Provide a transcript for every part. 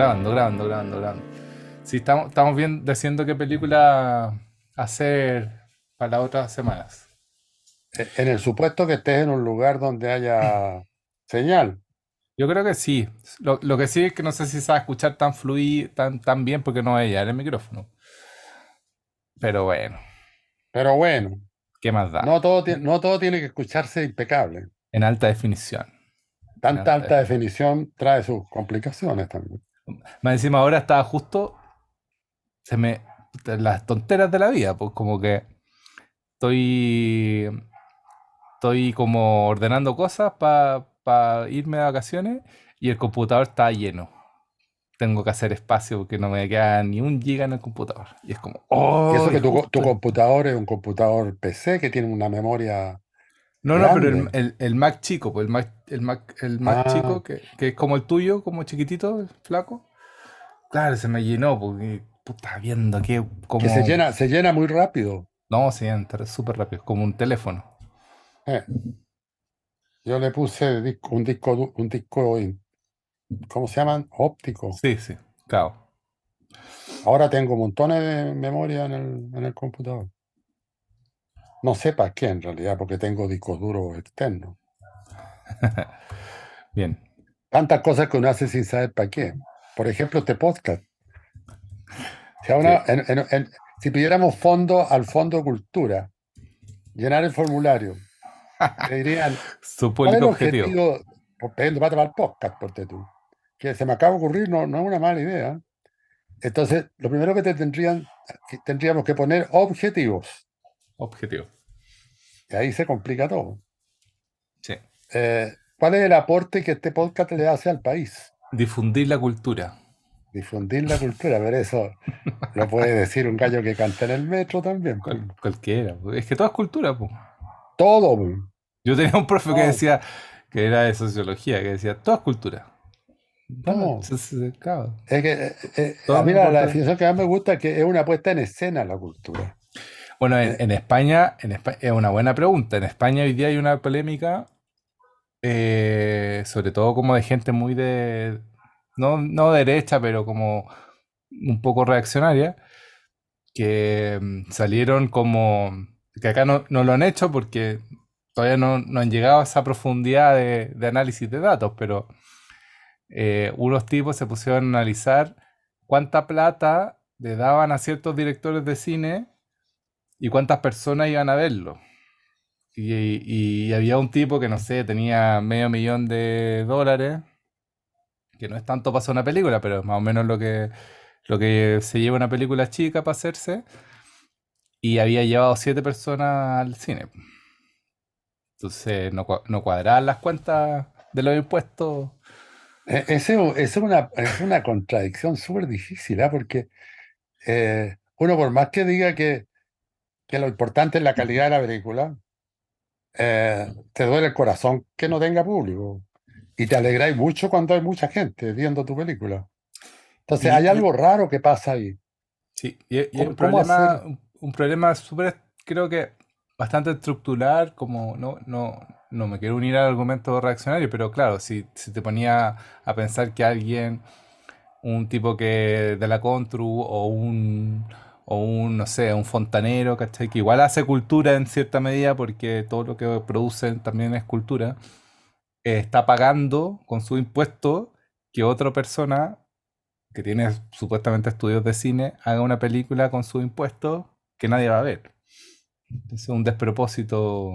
Grabando, grabando, grabando, grabando. Sí, estamos, estamos bien diciendo qué película hacer para las otras semanas. E, en el supuesto que estés en un lugar donde haya señal. Yo creo que sí. Lo, lo que sí es que no sé si se va a escuchar tan fluido, tan, tan bien porque no hay ya el micrófono. Pero bueno, Pero bueno, ¿qué más da? no todo, no todo tiene que escucharse impecable. En alta definición. Tanta alta alta definición trae sus complicaciones también. Más encima ahora estaba justo. Se me. Las tonteras de la vida, pues como que estoy. Estoy como ordenando cosas para irme de vacaciones y el computador está lleno. Tengo que hacer espacio porque no me queda ni un giga en el computador. Y es como. ¡Oh! Y eso que tu, tu computador es un computador PC que tiene una memoria. No, no, pero el, el- el Mac chico, pues el Mac, el Mac, el Mac Ah. chico, que, que es como el tuyo, como chiquitito, flaco. Claro, se me llenó porque puta viendo que como. que se llena, se llena muy rápido. No, sí, entra súper rápido, como un teléfono. Eh. Yo le puse disco- un disco, un disco, ¿cómo se llaman? Óptico. Sí, sí, claro. Ahora tengo montones de memoria en el, en el computador. No sé para qué en realidad, porque tengo discos duros externos. Bien. Tantas cosas que uno hace sin saber para qué. Por ejemplo, este podcast. Si, a una- en- en- en- si pidiéramos fondo al Fondo de Cultura, llenar el formulario, te dirían, Su ¿cuál es el público objetivo. objetivo? Para tomar podcast, ponte tú. Que se me acaba de ocurrir, no, no es una mala idea. Entonces, lo primero que te tendrían, tendríamos que poner objetivos. Objetivo. Y ahí se complica todo. Sí. Eh, ¿Cuál es el aporte que este podcast le hace al país? Difundir la cultura. Difundir la cultura, pero eso lo puede decir un gallo que canta en el metro también. Cual- cualquiera. Es que todo es cultura, pues. Todo. Yo tenía un profe que decía, que era de sociología, que decía, todo es cultura. Se- se- claro. Es que, eh, eh, a mí la, la definición que más me gusta es que es una puesta en escena la cultura. Bueno, en, Eh. en España, en es una buena pregunta. En España hoy día hay una polémica, eh, sobre todo como de gente muy de, no, no derecha, pero como un poco reaccionaria, que mm, salieron como, que acá no, no lo han hecho porque todavía no, no han llegado a esa profundidad de, de análisis de datos, pero eh, unos tipos se pusieron a analizar cuánta plata le daban a ciertos directores de cine y cuántas personas iban a verlo. Y, había un tipo que, no sé, tenía medio millón de dólares, que no es tanto para hacer una película, pero es más o menos lo que, lo que se lleva una película chica para hacerse, y había llevado siete personas al cine. Entonces no, no cuadraban las cuentas de los impuestos. Eh, Ese es una, es una contradicción súper difícil, ¿ah? Porque eh, uno por más que diga que, que lo importante es la calidad de la película, eh, te duele el corazón que no tenga público. Y te alegráis mucho cuando hay mucha gente viendo tu película. Ences Y- hay algo raro que pasa ahí. Sí, y, y ¿Cómo- un problema, un problema súper, creo que bastante estructural, como no, no, no me quiero unir al argumento reaccionario, pero claro, si, si te ponía a pensar que alguien, un tipo que de la Contru o un, o un, no sé, un fontanero, ¿cachai? Que igual hace cultura en cierta medida porque todo lo que producen también es cultura, eh, está pagando con su impuesto que otra persona que tiene supuestamente estudios de cine haga una película con sus impuestos que nadie va a ver. Es un despropósito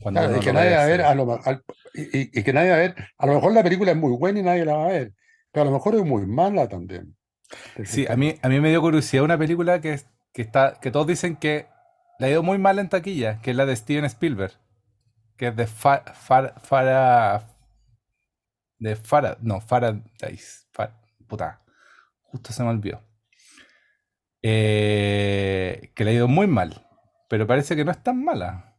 cuando Claro, y que nadie va a ver, a lo, al- y, y- y que nadie va a ver, a lo mejor la película es muy buena y nadie la va a ver, pero a lo mejor es muy mala también. ¿Te Sí, a mí, a mí me dio curiosidad una película que, que, está, que todos dicen que la ha ido muy mal en taquilla, que es la de Steven Spielberg, que es de Fa- Far- Fara... De Farad, no, Faradise. Far- puta, justo se me olvidó. Eh, que le ha ido muy mal, pero parece que no es tan mala.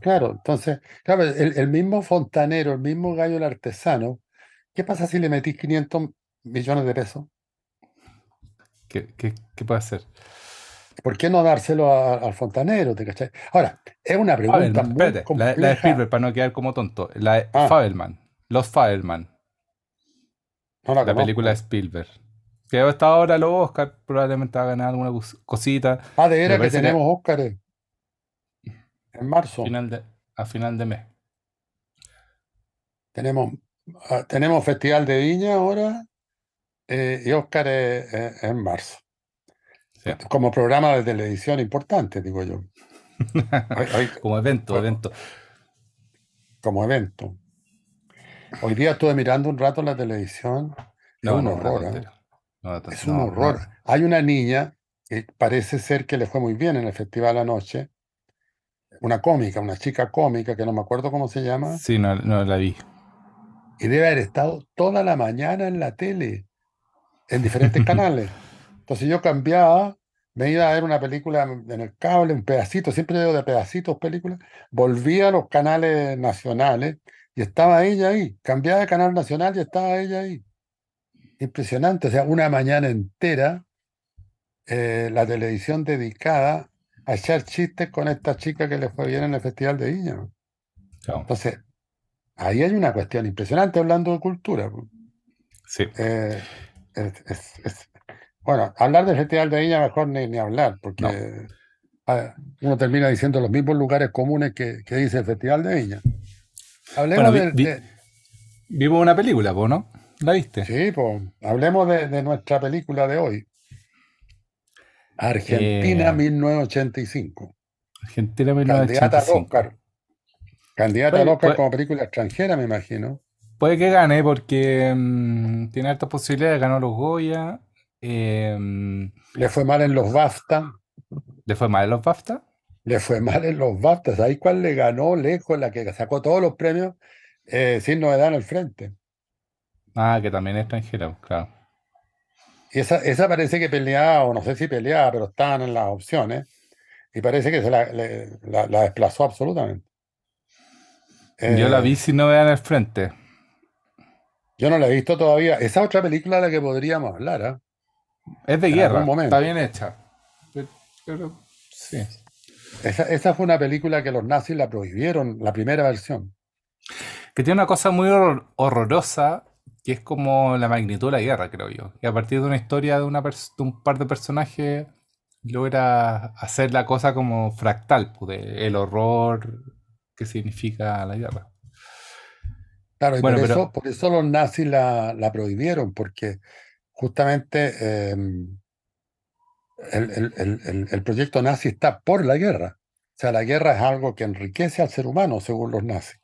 Claro, entonces, claro, el, el mismo fontanero, el mismo gallo el artesano, ¿qué pasa si le metís 500 millones de pesos? ¿Qué, qué- qué puede hacer? ¿Por qué no dárselo a- al fontanero? ¿Te cachai? Ahora, es una pregunta Fabelman, muy espérate, la, la de. Spielberg, para no quedar como tonto. La de Ah. Fabelman, los Fabelman. No la La película de. Spielberg. Que hasta ahora los Oscar probablemente va a ganar alguna cos- cosita. Ah, de veras que tenemos Óscares en marzo. final de, a final de mes. Tenemos, ah, tenemos Festival de Viña ahora eh, y Óscares eh, en marzo. Sí. Como programa de televisión importante, digo yo. Hoy- hoy- Como evento, hoy- evento. como evento. Hoy día estuve mirando un rato la televisión. Es un no, horror, ¿eh? No, Es un horror. Hay una niña que parece ser que le fue muy bien en el festival anoche. Una cómica, una chica cómica que no me acuerdo cómo se llama. Sí, no, no la vi. Y debe haber estado toda la mañana en la tele, en diferentes canales. Entonces yo cambiaba, me iba a ver una película en el cable, un pedacito, siempre veo de pedacitos películas, volvía a los canales nacionales y estaba ella ahí. Cambiaba de canal nacional y estaba ella ahí. Impresionante, o sea, una mañana entera eh, la televisión dedicada a echar chistes con esta chica que le fue bien en el Festival de Viña. Entonces, ahí hay una cuestión impresionante hablando de cultura. pues. Sí. Eh, es- es- es- bueno, hablar del Festival de Viña mejor ni, ni hablar, porque ah, uno termina diciendo los mismos lugares comunes que, que dice el Festival de Viña. Hablemos Bueno, vi- vi- de, Vimos una película, ¿po, ¿no? ¿La viste? sí, pues, hablemos de, de nuestra película de hoy. Argentina Eh, 1985. Argentina Candidata al 1985. Oscar. Candidata al Oscar puede- como película extranjera, me imagino. Puede que gane porque mm, tiene altas posibilidades. Ganó los Goya. eh, Le fue mal en los BAFTA. ¿le fue mal en los BAFTA? Le fue mal en los BAFTA. ¿Sabéis cuál le ganó lejos? La que sacó todos los premios eh, sin novedad en el frente. Ah, que también es extranjera, claro. Y esa, esa parece que peleaba, o no sé si peleaba, pero estaban en las opciones. Y parece que se la, le- la- la desplazó absolutamente. Yo la Eh, vi sin novedad en el frente. Yo no la he visto todavía. Esa otra película de la que podríamos hablar, ¿ah? Es de En guerra, está bien hecha. Pero, sí. Esa, esa fue una película que los nazis la prohibieron, la primera versión. Que tiene una cosa muy horror- horrorosa, que es como la magnitud de la guerra, creo yo. Y a partir de una historia de, una pers- de un par de personajes, logra hacer la cosa como fractal, pues, de el horror que significa la guerra. Claro, y Bueno, por pero eso, por eso los nazis la, la prohibieron, porque justamente eh, el, el- el- el- proyecto nazi está por la guerra. O sea, la guerra es algo que enriquece al ser humano, según los nazis.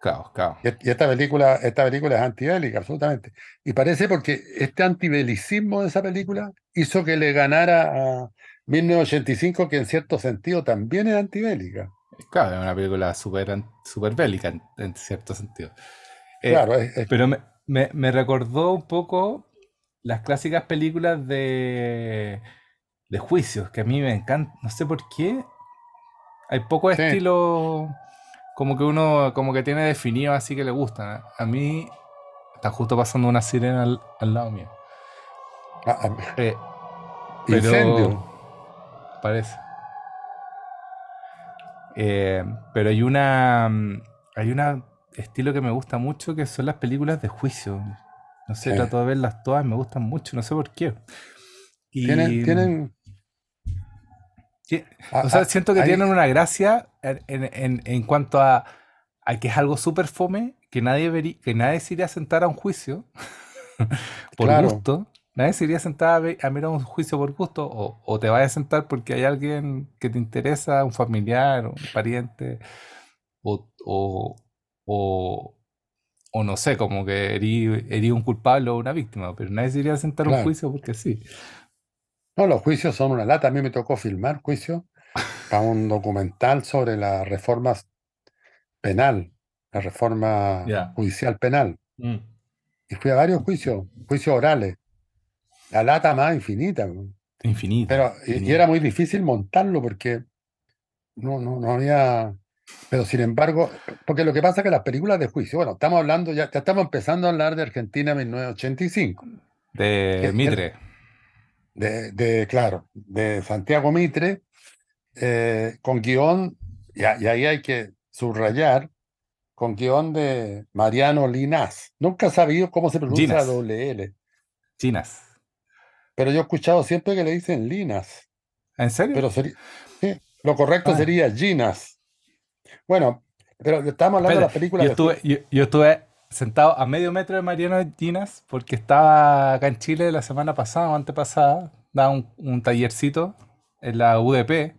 Claro, claro. Y, y esta película, esta película es antibélica, absolutamente. Y parece porque este antibelicismo de esa película hizo que le ganara a 1985, que en cierto sentido también es antibélica. Claro, es una película súper súper bélica en, en cierto sentido. Eh, Claro, es- es- pero me, me- me recordó un poco las clásicas películas de, de juicios, que a mí me encantan, no sé por qué. Hay poco sí. estilo como que uno como que tiene definido así que le gustan. A mí está justo pasando una sirena al, al lado mío. Ah, ah, Eh, pero incendio. parece. Eh, pero hay una hay una estilo que me gusta mucho que son las películas de juicio. No sé, Sí. trato de verlas todas, me gustan mucho, no sé por qué. Y Tienen, tienen, ti- ah, o sea, ah, siento que hay- tienen una gracia en, en- en- cuanto a, a que es algo súper fome, que nadie verí- que nadie se iría a sentar a un juicio por Claro. gusto. Nadie se iría a sentar a, mirar un juicio por gusto, o, o te vas a sentar porque hay alguien que te interesa, un familiar, un pariente, o, o, o, o no sé, como que herí, herí un culpable o una víctima, pero nadie se iría a sentar un juicio porque sí. No, los juicios son una lata. A mí me tocó filmar juicios para un documental sobre la reforma penal, la reforma judicial penal. Mm. Y fui a varios juicios, juicios orales. La lata más infinita. ¿no? Infinito. Pero, y- y, era muy difícil montarlo porque no, no, no había. Pero sin embargo, porque lo que pasa es que las películas de juicio, bueno, estamos hablando, ya, ya estamos empezando a hablar de Argentina 1985. De Mitre. de, de, claro, de Santiago Mitre, eh, con guion, y, y ahí hay que subrayar con guion de Mariano Linas. Nunca he sabido cómo se pronuncia Ginas. doble L, Chinas. pero yo he escuchado siempre que le dicen Linas. ¿En serio? Pero sería, sí, lo correcto Ah. sería Ginas. Bueno, pero estamos hablando de las películas yo de estuve, yo, yo estuve sentado a medio metro de Mariano Ginas porque estaba acá en Chile la semana pasada o antepasada, daba un, un tallercito en la UDP,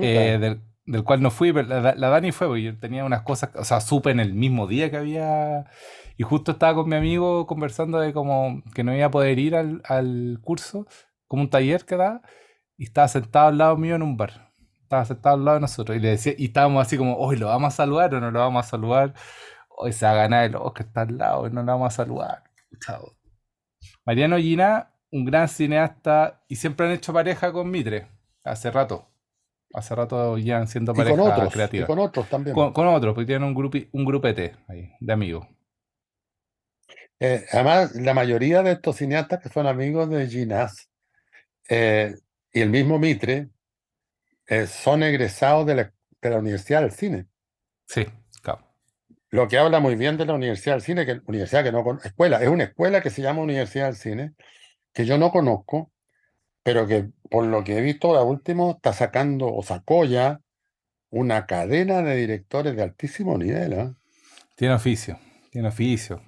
eh, del, del cual no fui, pero la, la Dani fue, porque yo tenía unas cosas, o sea, supe en el mismo día que había, y justo estaba con mi amigo conversando de como que no iba a poder ir al, al curso, como un taller que daba, y estaba sentado al lado mío en un bar. Estaba sentado al lado de nosotros y le decía, y estábamos así como, hoy lo vamos a saludar o no lo vamos a saludar, hoy se va a ganar el Oscar, está al lado y no lo vamos a saludar. Chao. Mariano Gina, un gran cineasta, y siempre han hecho pareja con Mitre, hace rato. Hace rato ya siendo y pareja con otros, y creativa. con otros también. Con, con otros, porque tienen un, grupi, un grupete ahí, de amigos. Eh, además, la mayoría de estos cineastas que son amigos de Ginás eh, y el mismo Mitre eh, son egresados de la, de la Universidad del Cine. Sí, claro. Lo que habla muy bien de la Universidad del Cine, que universidad que no escuela, es una escuela que se llama Universidad del Cine, que yo no conozco, pero que por lo que he visto ahora último está sacando o sacó ya una cadena de directores de altísimo nivel. ¿eh? Tiene oficio, tiene oficio.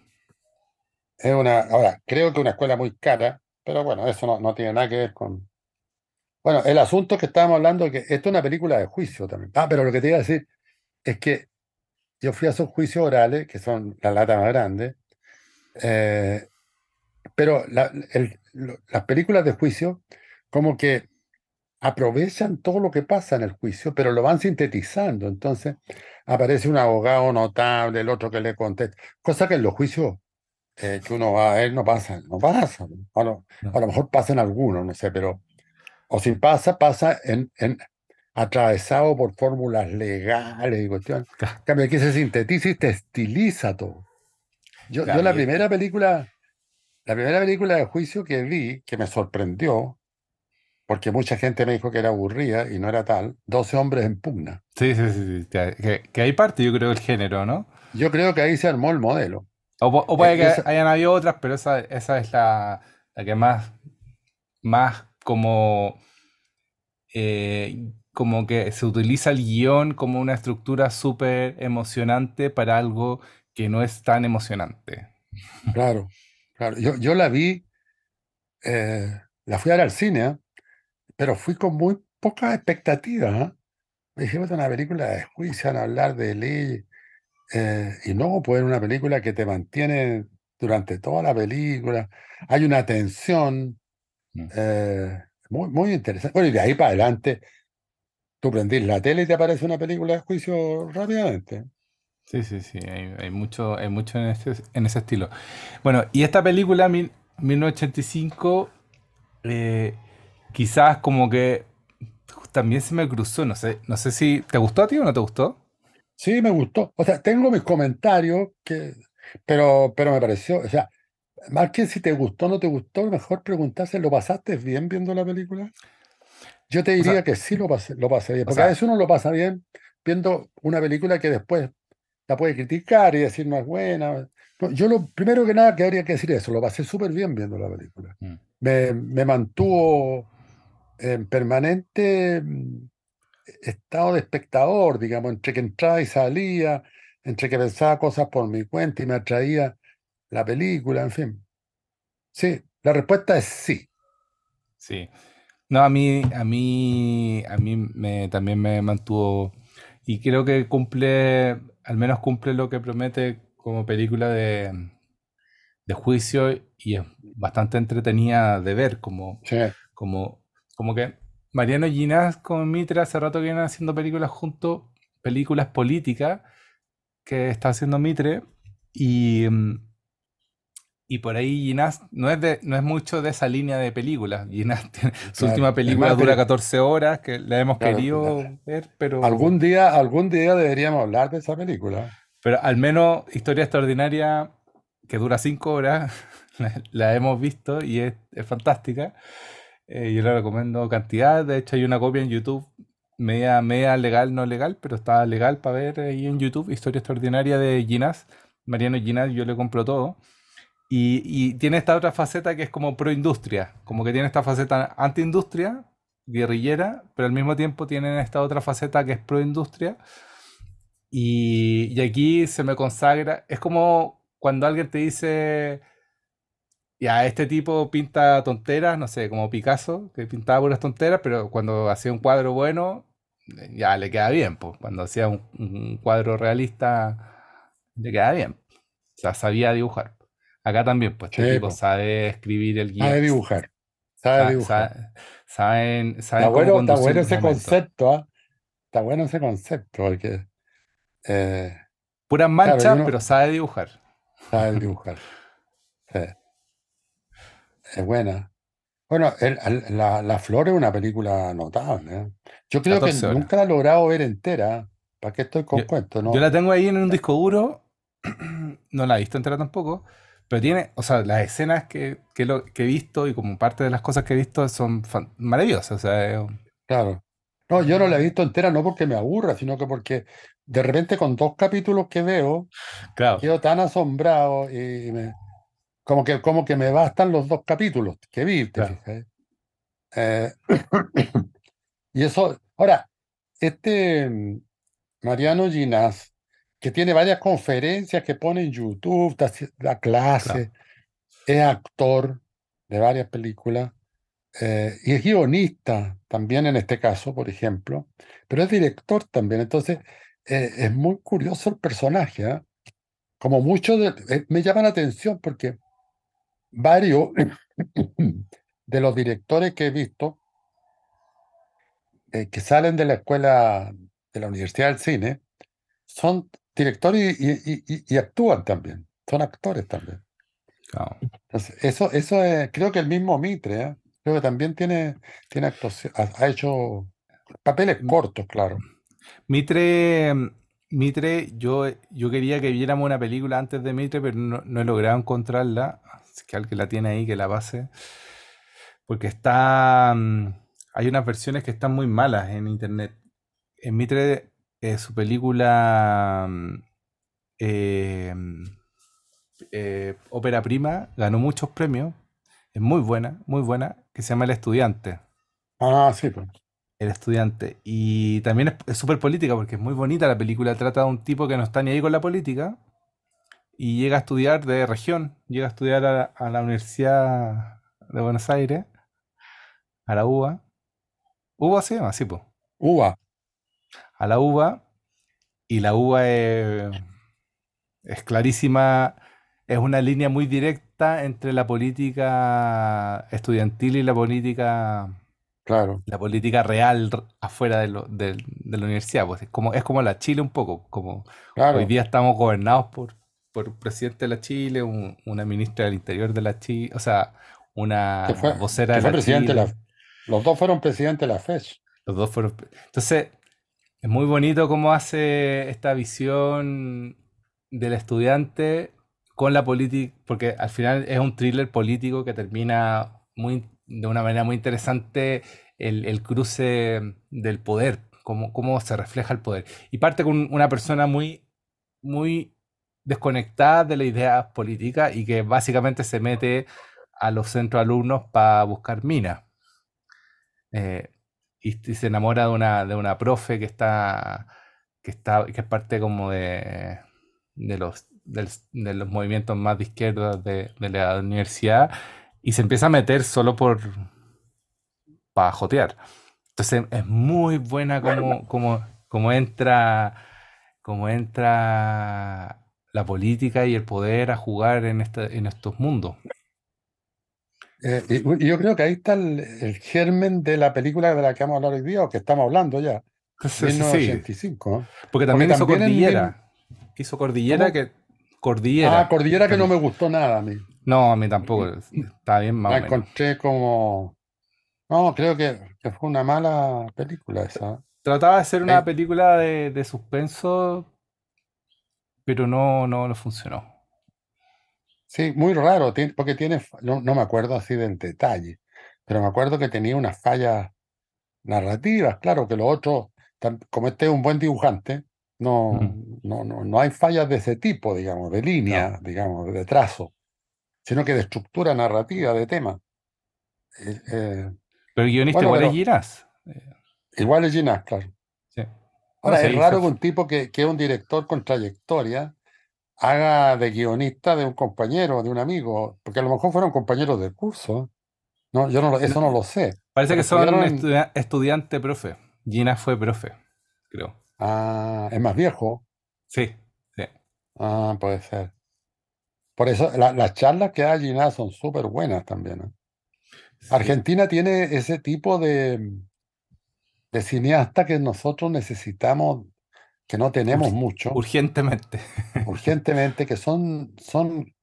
Es una, ahora, creo que una escuela muy cara, pero bueno, eso no, no tiene nada que ver con. Bueno, el asunto que estábamos hablando es que esto es una película de juicio también. Ah, pero lo que te iba a decir es que yo fui a esos juicios orales, que son la lata más grande, eh, pero la- el- lo- las películas de juicio como que aprovechan todo lo que pasa en el juicio, pero lo van sintetizando. Entonces aparece un abogado notable, el otro que le contesta, cosa que en los juicios eh, que uno va a ver no pasa, no pasa. A lo, a lo mejor pasa en algunos, no sé, pero o si pasa, pasa en, en atravesado por fórmulas legales y cuestiones. En cambio, aquí se sintetiza y te estiliza todo. Yo, yo Claro, la primera película, la primera película de juicio que vi, que me sorprendió, porque mucha gente me dijo que era aburrida y no era tal, 12 hombres en pugna. Sí, sí, sí, sí, Que, que- hay parte, yo creo, del género, ¿no? Yo creo que ahí se armó el modelo. O, pu- o puede Eh, que esa- hayan habido otras, pero esa, esa es la, la que más, más como, eh, como que se utiliza el guion como una estructura súper emocionante para algo que no es tan emocionante. Claro, claro. Yo, yo la vi, eh, la fui a ver al cine, ¿eh? pero fui con muy. ¿eh? Dije, "Esta es una película de juicio, a hablar de ley. eh, y no, pues es una película que te mantiene durante toda la película. Hay una tensión. Eh, muy, muy interesante. Bueno, y de ahí para adelante, tú prendís la tele y te aparece una película de juicio rápidamente. Sí, sí, sí, hay, hay mucho, hay mucho en ese, en ese estilo. Bueno, y esta película, mil- 1985, eh, quizás como que también se me cruzó, no sé, no sé si te gustó a ti o no te gustó. Sí, me gustó. O sea, tengo mis comentarios, que, pero, pero me pareció, o sea, más que si te gustó o no te gustó, mejor preguntarse, ¿lo pasaste bien viendo la película? Yo te O diría sea, que sí lo pasé, lo pasé bien, o porque a veces uno lo pasa bien viendo una película que después la puede criticar y decir no es buena. No, yo lo primero que nada que habría que decir es eso, lo pasé súper bien viendo la película. mm, Me, me mantuvo en permanente mm, estado de espectador, digamos, entre que entraba y salía, entre que pensaba cosas por mi cuenta y me atraía la película, en fin. Sí, la respuesta es sí. sí. No, a mí, a mí, a mí me, también me mantuvo y creo que cumple, al menos cumple lo que promete como película de, de juicio y es bastante entretenida de ver, como, Sí, como, como que Mariano Ginás con Mitra hace rato que vienen haciendo películas juntos, películas políticas que está haciendo Mitre y, mm, y por ahí Ginás no es, de, no es mucho de esa línea de películas. Ginás tiene- su claro. última película dura pero 14 horas, que la hemos claro, querido la- ver, pero, algún día, algún día deberíamos hablar de esa película. pero al menos Historia Extraordinaria, que dura 5 horas, la, la hemos visto y es, es fantástica. Eh, yo la recomiendo cantidad. De hecho, hay una copia en YouTube media, media legal, no legal, pero está legal para ver ahí en YouTube, Historia Extraordinaria de Ginás. Mariano Ginás, yo le compro todo. Y, y tiene esta otra faceta que es como pro-industria, como que tiene esta faceta anti-industria, guerrillera, pero al mismo tiempo tienen esta otra faceta que es pro-industria. Y, y aquí se me consagra, es como cuando alguien te dice, ya, este tipo pinta tonteras, no sé, como Picasso, que pintaba puras tonteras, pero cuando hacía un cuadro bueno, ya le queda bien, pues. Cuando hacía un, un cuadro realista, le queda bien. O sea, sabía dibujar. Acá también, pues este Sí, tipo po. sabe escribir el guion, Sabe dibujar. Sabe sa- dibujar. sa- saben, Está saben cómo bueno, está bueno ese momentos. concepto, ¿ah? Está bueno ese concepto, porque eh, Puras manchas, pero sabe dibujar. sabe dibujar. Sí, es buena. Bueno, el- la, La Flor es una película notable. ¿eh? Yo creo que 14 horas. nunca la he logrado ver entera. ¿Para qué estoy con Yo, cuentos? yo No, la tengo ahí en un disco duro, no la he visto entera tampoco, pero tiene, o sea, las escenas que, que, lo, que he visto y como parte de las cosas que he visto son maravillosas. O sea, es claro. No, yo no la he visto entera no porque me aburra, sino que porque de repente con dos capítulos que veo, claro, quedo tan asombrado y me- como que, como que me bastan los dos capítulos que vi, ¿te claro, fijas? Eh, y eso, ahora, este mm, Mariano Ginás, que tiene varias conferencias que pone en YouTube, da, da claro, clase, es actor de varias películas, eh, y es guionista también en este caso, por ejemplo, pero es director también, entonces eh, es muy curioso el personaje, ¿ah? Como muchos eh, me llama la atención porque varios de los directores que he visto que salen de la escuela de la Universidad del Cine son directores y, y- y- y actúan también, son actores también. claro. Entonces, eso, eso es, creo que el mismo Mitre, ¿eh? Creo que también tiene, tiene actuación, ha, ha hecho papeles cortos, claro. Mitre, Mitre, yo, yo quería que viéramos una película antes de Mitre, pero no, no he logrado encontrarla. Así que alguien la tiene ahí, que la pase. Porque está. mm, Hay unas versiones que están muy malas en internet. En Mitre, eh, su película mm, eh, mm, eh, Ópera Prima ganó muchos premios. Es muy buena, muy buena, que se llama El Estudiante. Ah, sí, pues. El Estudiante. Y también es súper política porque es muy bonita la película. Trata de un tipo que no está ni ahí con la política y llega a estudiar de región. Llega a estudiar a, a la Universidad de Buenos Aires, a la UBA. UBA se llama, sí, pues. Uva, A la UBA. Y la UBA es, es clarísima. Es una línea muy directa entre la política estudiantil y la política claro, la política real afuera de, lo- de la universidad. Pues es como, es como la Chile un poco, como hoy día estamos gobernados por, por un presidente de la Chile, un- una ministra del Interior de la Chile, o sea, una fue, vocera de la presidente de la, Chile. los dos fueron presidentes de la FES. Los dos fueron... Entonces, es muy bonito cómo hace esta visión del estudiante con la política, porque al final es un thriller político que termina muy, de una manera muy interesante el, el cruce del poder, cómo, cómo se refleja el poder. Y parte con una persona muy, muy desconectada de la idea política y que básicamente se mete a los centros alumnos para buscar minas. Eh, y, y se enamora de una, de una profe que está, que está, que es parte como de, de los, del- de los movimientos más de izquierda de, de la universidad y se empieza a meter solo por para jotear. Entonces es muy buena como, como, como entra, como entra la política y el poder a jugar en, este, en estos mundos. Eh, y, y yo creo que ahí está el, el germen de la película de la que vamos a hablar hoy día, o que estamos hablando ya, Entonces, sí, 1985. ¿no? porque Porque también hizo también en- Cordillera. Hizo Cordillera ¿Cómo? que Cordillera. Ah, Cordillera que no me gustó nada a mí. No, a mí tampoco. Está bien más La encontré como... No, creo que, que fue una mala película esa. Trataba de ser una Eh. película de, de suspenso, pero no, no, no funcionó. Sí, muy raro, porque tiene, no, no me acuerdo así del detalle, pero me acuerdo que tenía unas fallas narrativas, claro que lo otro, tam- como este es un buen dibujante, no, Mm, no, no, no hay fallas de ese tipo, digamos, de no. línea, digamos, de trazo, sino que de estructura narrativa, de tema. Eh, eh, Pero el guionista bueno, igual es Ginás. Eh, igual es Ginás, claro. sí. No Ahora, es raro que un tipo que, que es un director con trayectoria haga de guionista de un compañero, de un amigo, porque a lo mejor fueron compañeros de curso. No, yo no, lo- eso no lo sé. Parece Pero que son estudiaron estudia- estudiante profe. Ginás fue profe, creo. Ah, es más viejo. Sí, sí. Ah, puede ser. Por eso la- las charlas que da Ginás son súper buenas también. ¿eh? sí. Argentina tiene ese tipo de, de cineasta que nosotros necesitamos, que no tenemos Ur- mucho, urgentemente. urgentemente, que son, son,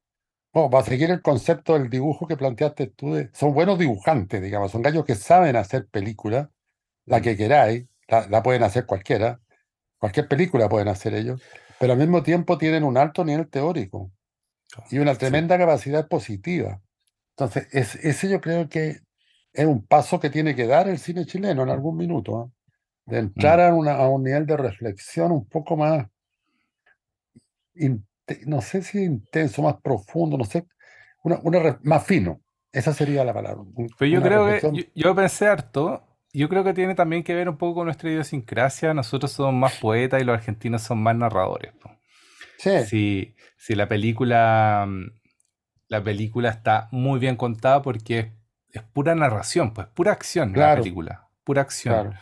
bueno, para seguir el concepto del dibujo que planteaste tú, de- son buenos dibujantes, digamos, son gallos que saben hacer películas, la Mm, que queráis, la, la pueden hacer cualquiera, cualquier película pueden hacer ellos, pero al mismo tiempo tienen un alto nivel teórico y una Sí. tremenda capacidad positiva. Entonces, es, ese yo creo que es un paso que tiene que dar el cine chileno en algún minuto, ¿ah? De entrar Mm. a, una- a un nivel de reflexión un poco más, no sé si intenso, más profundo, no sé, una, una más fino. Esa sería la palabra. Pero yo creo que, yo, yo pensé harto, yo creo que tiene también que ver un poco con nuestra idiosincrasia. Nosotros somos más poetas y los argentinos son más narradores. Sí, Si, si la película, mm, la película está muy bien contada porque es, es pura narración, pues pura acción la película, pura acción. claro,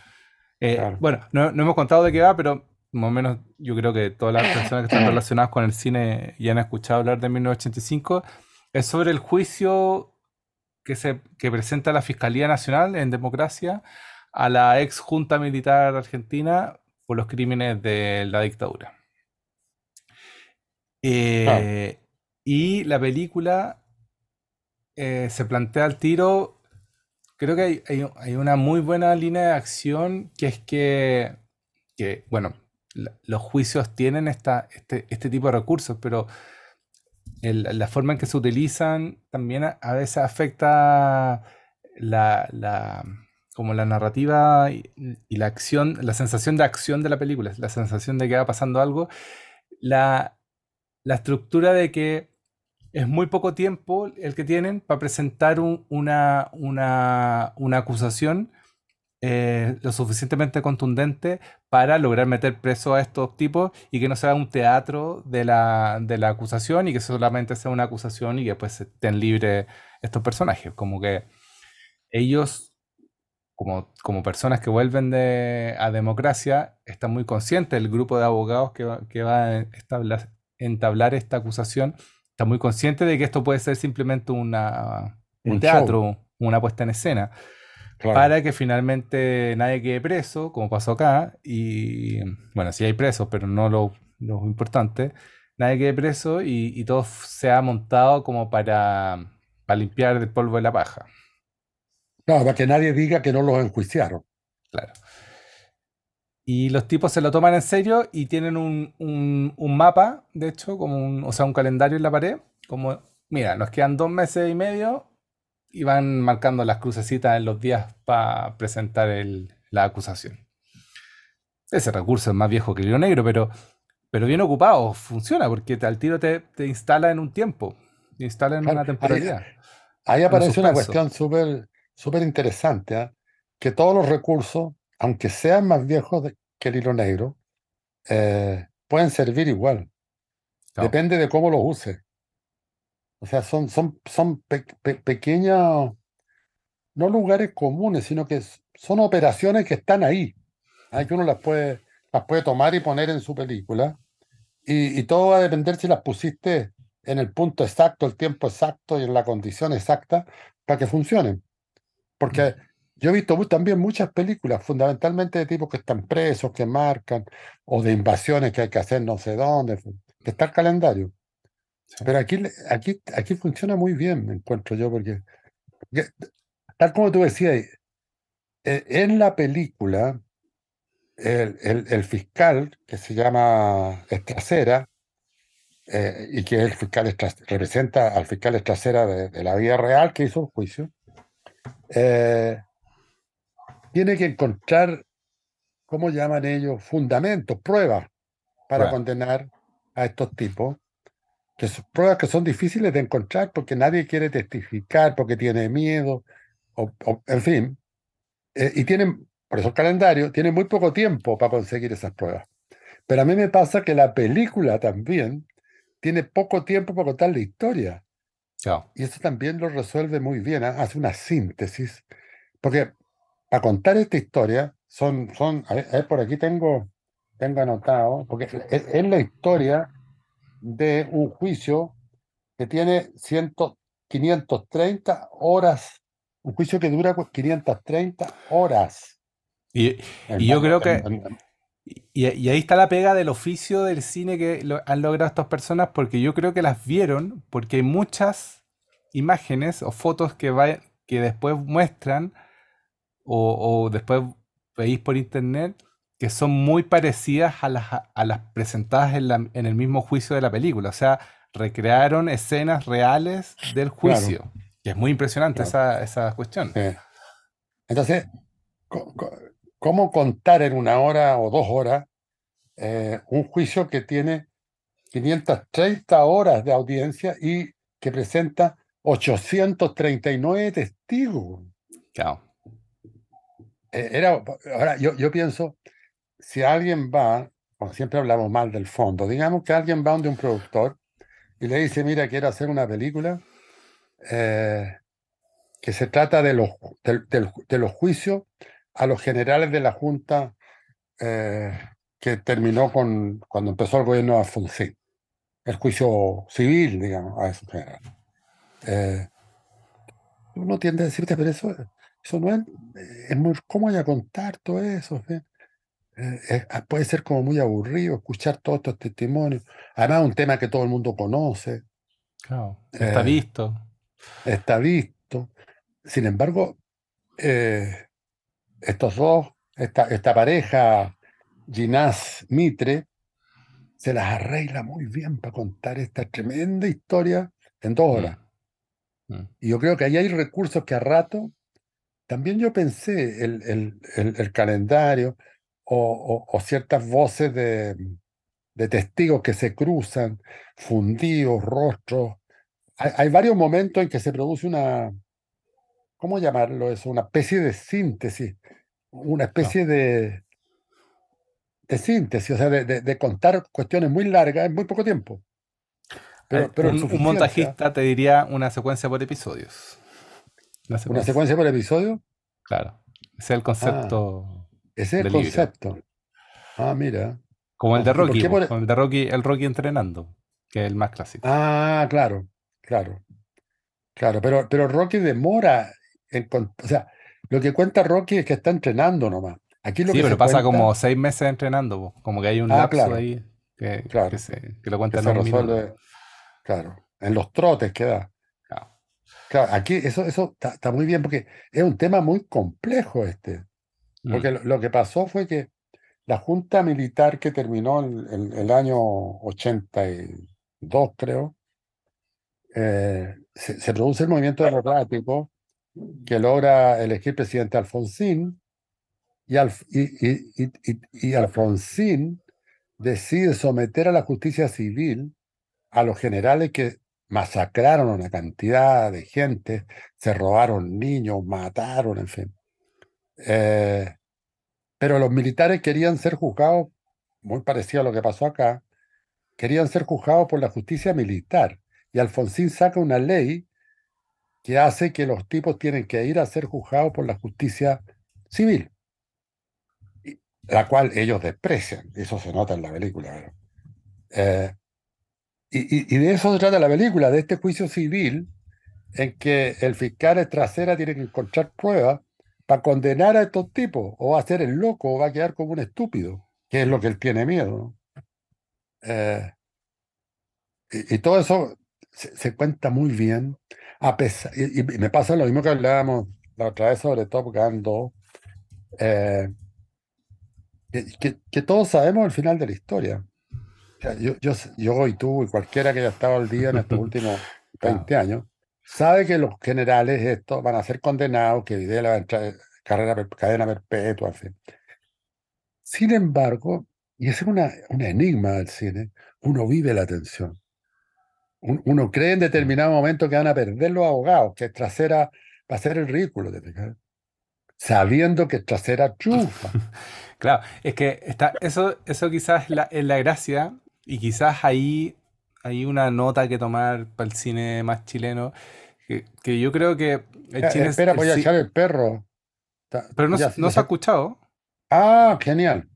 Eh, claro. bueno, no, no hemos contado de qué va, pero más o menos yo creo que todas las personas que están relacionadas con el cine y han escuchado hablar de 1985. Es sobre el juicio que, se, que presenta la Fiscalía Nacional en democracia a la ex junta militar argentina por los crímenes de la dictadura. Eh, y la película eh, se plantea al tiro. Creo que hay, hay- una muy buena línea de acción que es que, que, bueno, los juicios tienen esta, este, este tipo de recursos, pero la forma en que se utilizan también a, a veces afecta la, la- como la narrativa y, y la acción, la sensación de acción de la película, la sensación de que va pasando algo, la, la estructura de que es muy poco tiempo el que tienen para presentar un- una, una, una acusación eh, lo suficientemente contundente para lograr meter preso a estos tipos y que no sea un teatro de la, de la acusación y que solamente sea una acusación y que después estén libres estos personajes. Como que ellos, como, como personas que vuelven de, a democracia, están muy conscientes, el grupo de abogados que va, que va a establa- entablar esta acusación, está muy consciente de que esto puede ser simplemente una, un Un show, teatro, una puesta en escena claro. para que finalmente nadie quede preso, como pasó acá, y bueno, sí hay presos, pero no lo, lo importante, nadie quede preso y, y todo sea montado como para, para limpiar el polvo de la paja, Claro, para que nadie diga que no los enjuiciaron. claro. Y los tipos se lo toman en serio y tienen un, un- un mapa, de hecho, como un, o sea, un calendario en la pared, como, mira, nos quedan dos meses y medio y van marcando las crucecitas en los días para presentar el- la acusación. Ese recurso es más viejo que el negro, pero, pero bien ocupado, funciona, porque te- al tiro te, te instala en un tiempo, te instala en Claro, una temporalidad, ahí aparece una cuestión súper súper interesante, ¿ah? Que todos los recursos, aunque sean más viejos que el hilo negro, eh, pueden servir igual. Claro, Depende de cómo los uses. O sea, son, son, son pe- pe- pequeños, no lugares comunes, sino que son operaciones que están ahí. Hay que uno las puede, las puede tomar y poner en su película. Y, y todo va a depender si las pusiste en el punto exacto, el tiempo exacto y en la condición exacta para que funcionen. Porque yo he visto también muchas películas, fundamentalmente de tipos que están presos, que marcan, o de invasiones que hay que hacer no sé dónde, que está el calendario. Pero aquí, aquí, aquí funciona muy bien, me encuentro yo, porque, porque, tal como tú decías, eh, en la película, el, el- el fiscal, que se llama Estracera, eh, y que el fiscal representa al fiscal Estracera de, de la vida real que hizo el juicio, eh, tiene que encontrar, ¿cómo llaman ellos? Fundamentos, pruebas para condenar a estos tipos, que son pruebas que son difíciles de encontrar porque nadie quiere testificar, porque tiene miedo, o, en fin. Eh, y tienen, por eso el calendario, tiene muy poco tiempo para conseguir esas pruebas. Pero a mí me pasa que la película también tiene poco tiempo para contar la historia. Y eso también lo resuelve muy bien, hace una síntesis. Porque para contar esta historia, son, son por aquí tengo, tengo anotado, porque es, la historia de un juicio que tiene 100, 530 horas, un juicio que dura 530 horas. Y, yo creo que... Y, ahí está la pega del oficio del cine que han logrado estas personas, porque yo creo que las vieron, porque hay muchas imágenes o fotos que, que después muestran o, después veis por internet que son muy parecidas a las, a las presentadas en, el mismo juicio de la película. O sea, recrearon escenas reales del juicio. Y es muy impresionante esa, cuestión. Entonces, ¿cómo contar en una hora o dos horas eh, un juicio que tiene 530 horas de audiencia y que presenta 839 testigos? Claro. Eh, era, ahora, yo, yo pienso, si alguien va, siempre hablamos mal del fondo, digamos que alguien va donde un productor y le dice, mira, quiero hacer una película eh, que se trata de los, de, los juicios a los generales de la Junta eh, que terminó con, cuando empezó el gobierno de Alfonsín, el juicio civil, digamos, a esos generales. uno tiende a decirte, pero eso eso no es, es muy, ¿cómo voy a contar todo eso? Eh, ah, puede ser como muy aburrido escuchar todos estos testimonios. Además, un tema que todo el mundo conoce. está eh, visto. Está visto. Sin embargo, eh, estos dos, esta, esta pareja, Ginás Mitre, se las arregla muy bien para contar esta tremenda historia en dos horas. Mm. Mm. Y yo creo que ahí hay recursos que a rato también yo pensé el, el, calendario o, ciertas voces de, testigos que se cruzan, fundidos, rostros. Hay, varios momentos en que se produce una, ¿cómo llamarlo eso? Una especie de síntesis, una especie de, de síntesis, o sea, de, contar cuestiones muy largas en muy poco tiempo. Pero, eh, un, montajista te diría una secuencia por episodios. ¿Una secuencia por episodio? Claro. Ese es el concepto. Ah, ese es el concepto. Ah, mira. Como el de Rocky, el de Rocky, el Rocky entrenando, que es el más clásico. Ah, claro, claro. Claro, pero, pero Rocky demora en, o sea, lo que cuenta Rocky es que está entrenando nomás. Aquí lo sí, pero pasa como seis meses entrenando, como que hay un ah, lapso ahí que, lo cuenta en Claro, en los trotes que da aquí eso, eso está, muy bien porque es un tema muy complejo este. Porque mm. lo, que pasó fue que la junta militar que terminó en, el año 82, creo, eh, se, produce el movimiento democrático que logra elegir presidente Alfonsín y, y, y Alfonsín decide someter a la justicia civil a los generales que masacraron una cantidad de gente, se robaron niños, mataron, en fin. Eh, pero los militares querían ser juzgados, muy parecido a lo que pasó acá, querían ser juzgados por la justicia militar. Y Alfonsín saca una ley que hace que los tipos tienen que ir a ser juzgados por la justicia civil, la cual ellos desprecian, eso se nota en la película. Eh, y, de eso se trata la película, de este juicio civil en que el fiscal trasera tiene que encontrar pruebas para condenar a estos tipos, o va a ser el loco, o va a quedar como un estúpido, que es lo que él tiene miedo. Eh, y, todo eso se, cuenta muy bien, a pesar, y, me pasa lo mismo que hablábamos la otra vez sobre Top Gun 2, eh, que todos sabemos el final de la historia. Yo, yo, yo y tú y cualquiera que haya estado al día en estos últimos 20 años, sabe que los generales estos van a ser condenados, que Videla va a entrar, carrera, cadena perpetua, en fin. Sin embargo, y ese es una, un enigma del cine, uno vive la tensión. Uno cree en determinado momento que van a perder los abogados, que trasera va a ser el ridículo, sabiendo que trasera chufa. claro, es que está, eso, eso quizás es la, es la gracia, y quizás ahí hay una nota que tomar para el cine más chileno, que, yo creo que el cine Espera, voy a echar el perro. Pero no, no se ha escuchado. Ah, genial.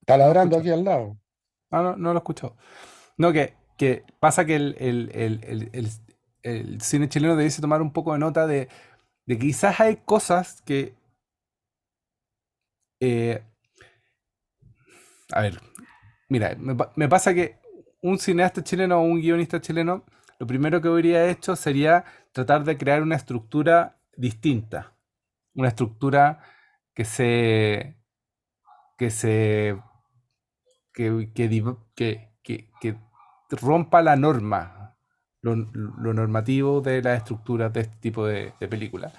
Está ladrando aquí al lado. Ah, no, no lo he escuchado. No, que, que pasa que el, el, cine chileno debe tomar un poco de nota de, de que quizás hay cosas que... Eh, a ver, mira, me, pasa que un cineasta chileno o un guionista chileno, lo primero que habría hecho sería tratar de crear una estructura distinta. Una estructura que se. que se. que, que, que, rompa la norma, lo, normativo de las estructuras de este tipo de, de películas.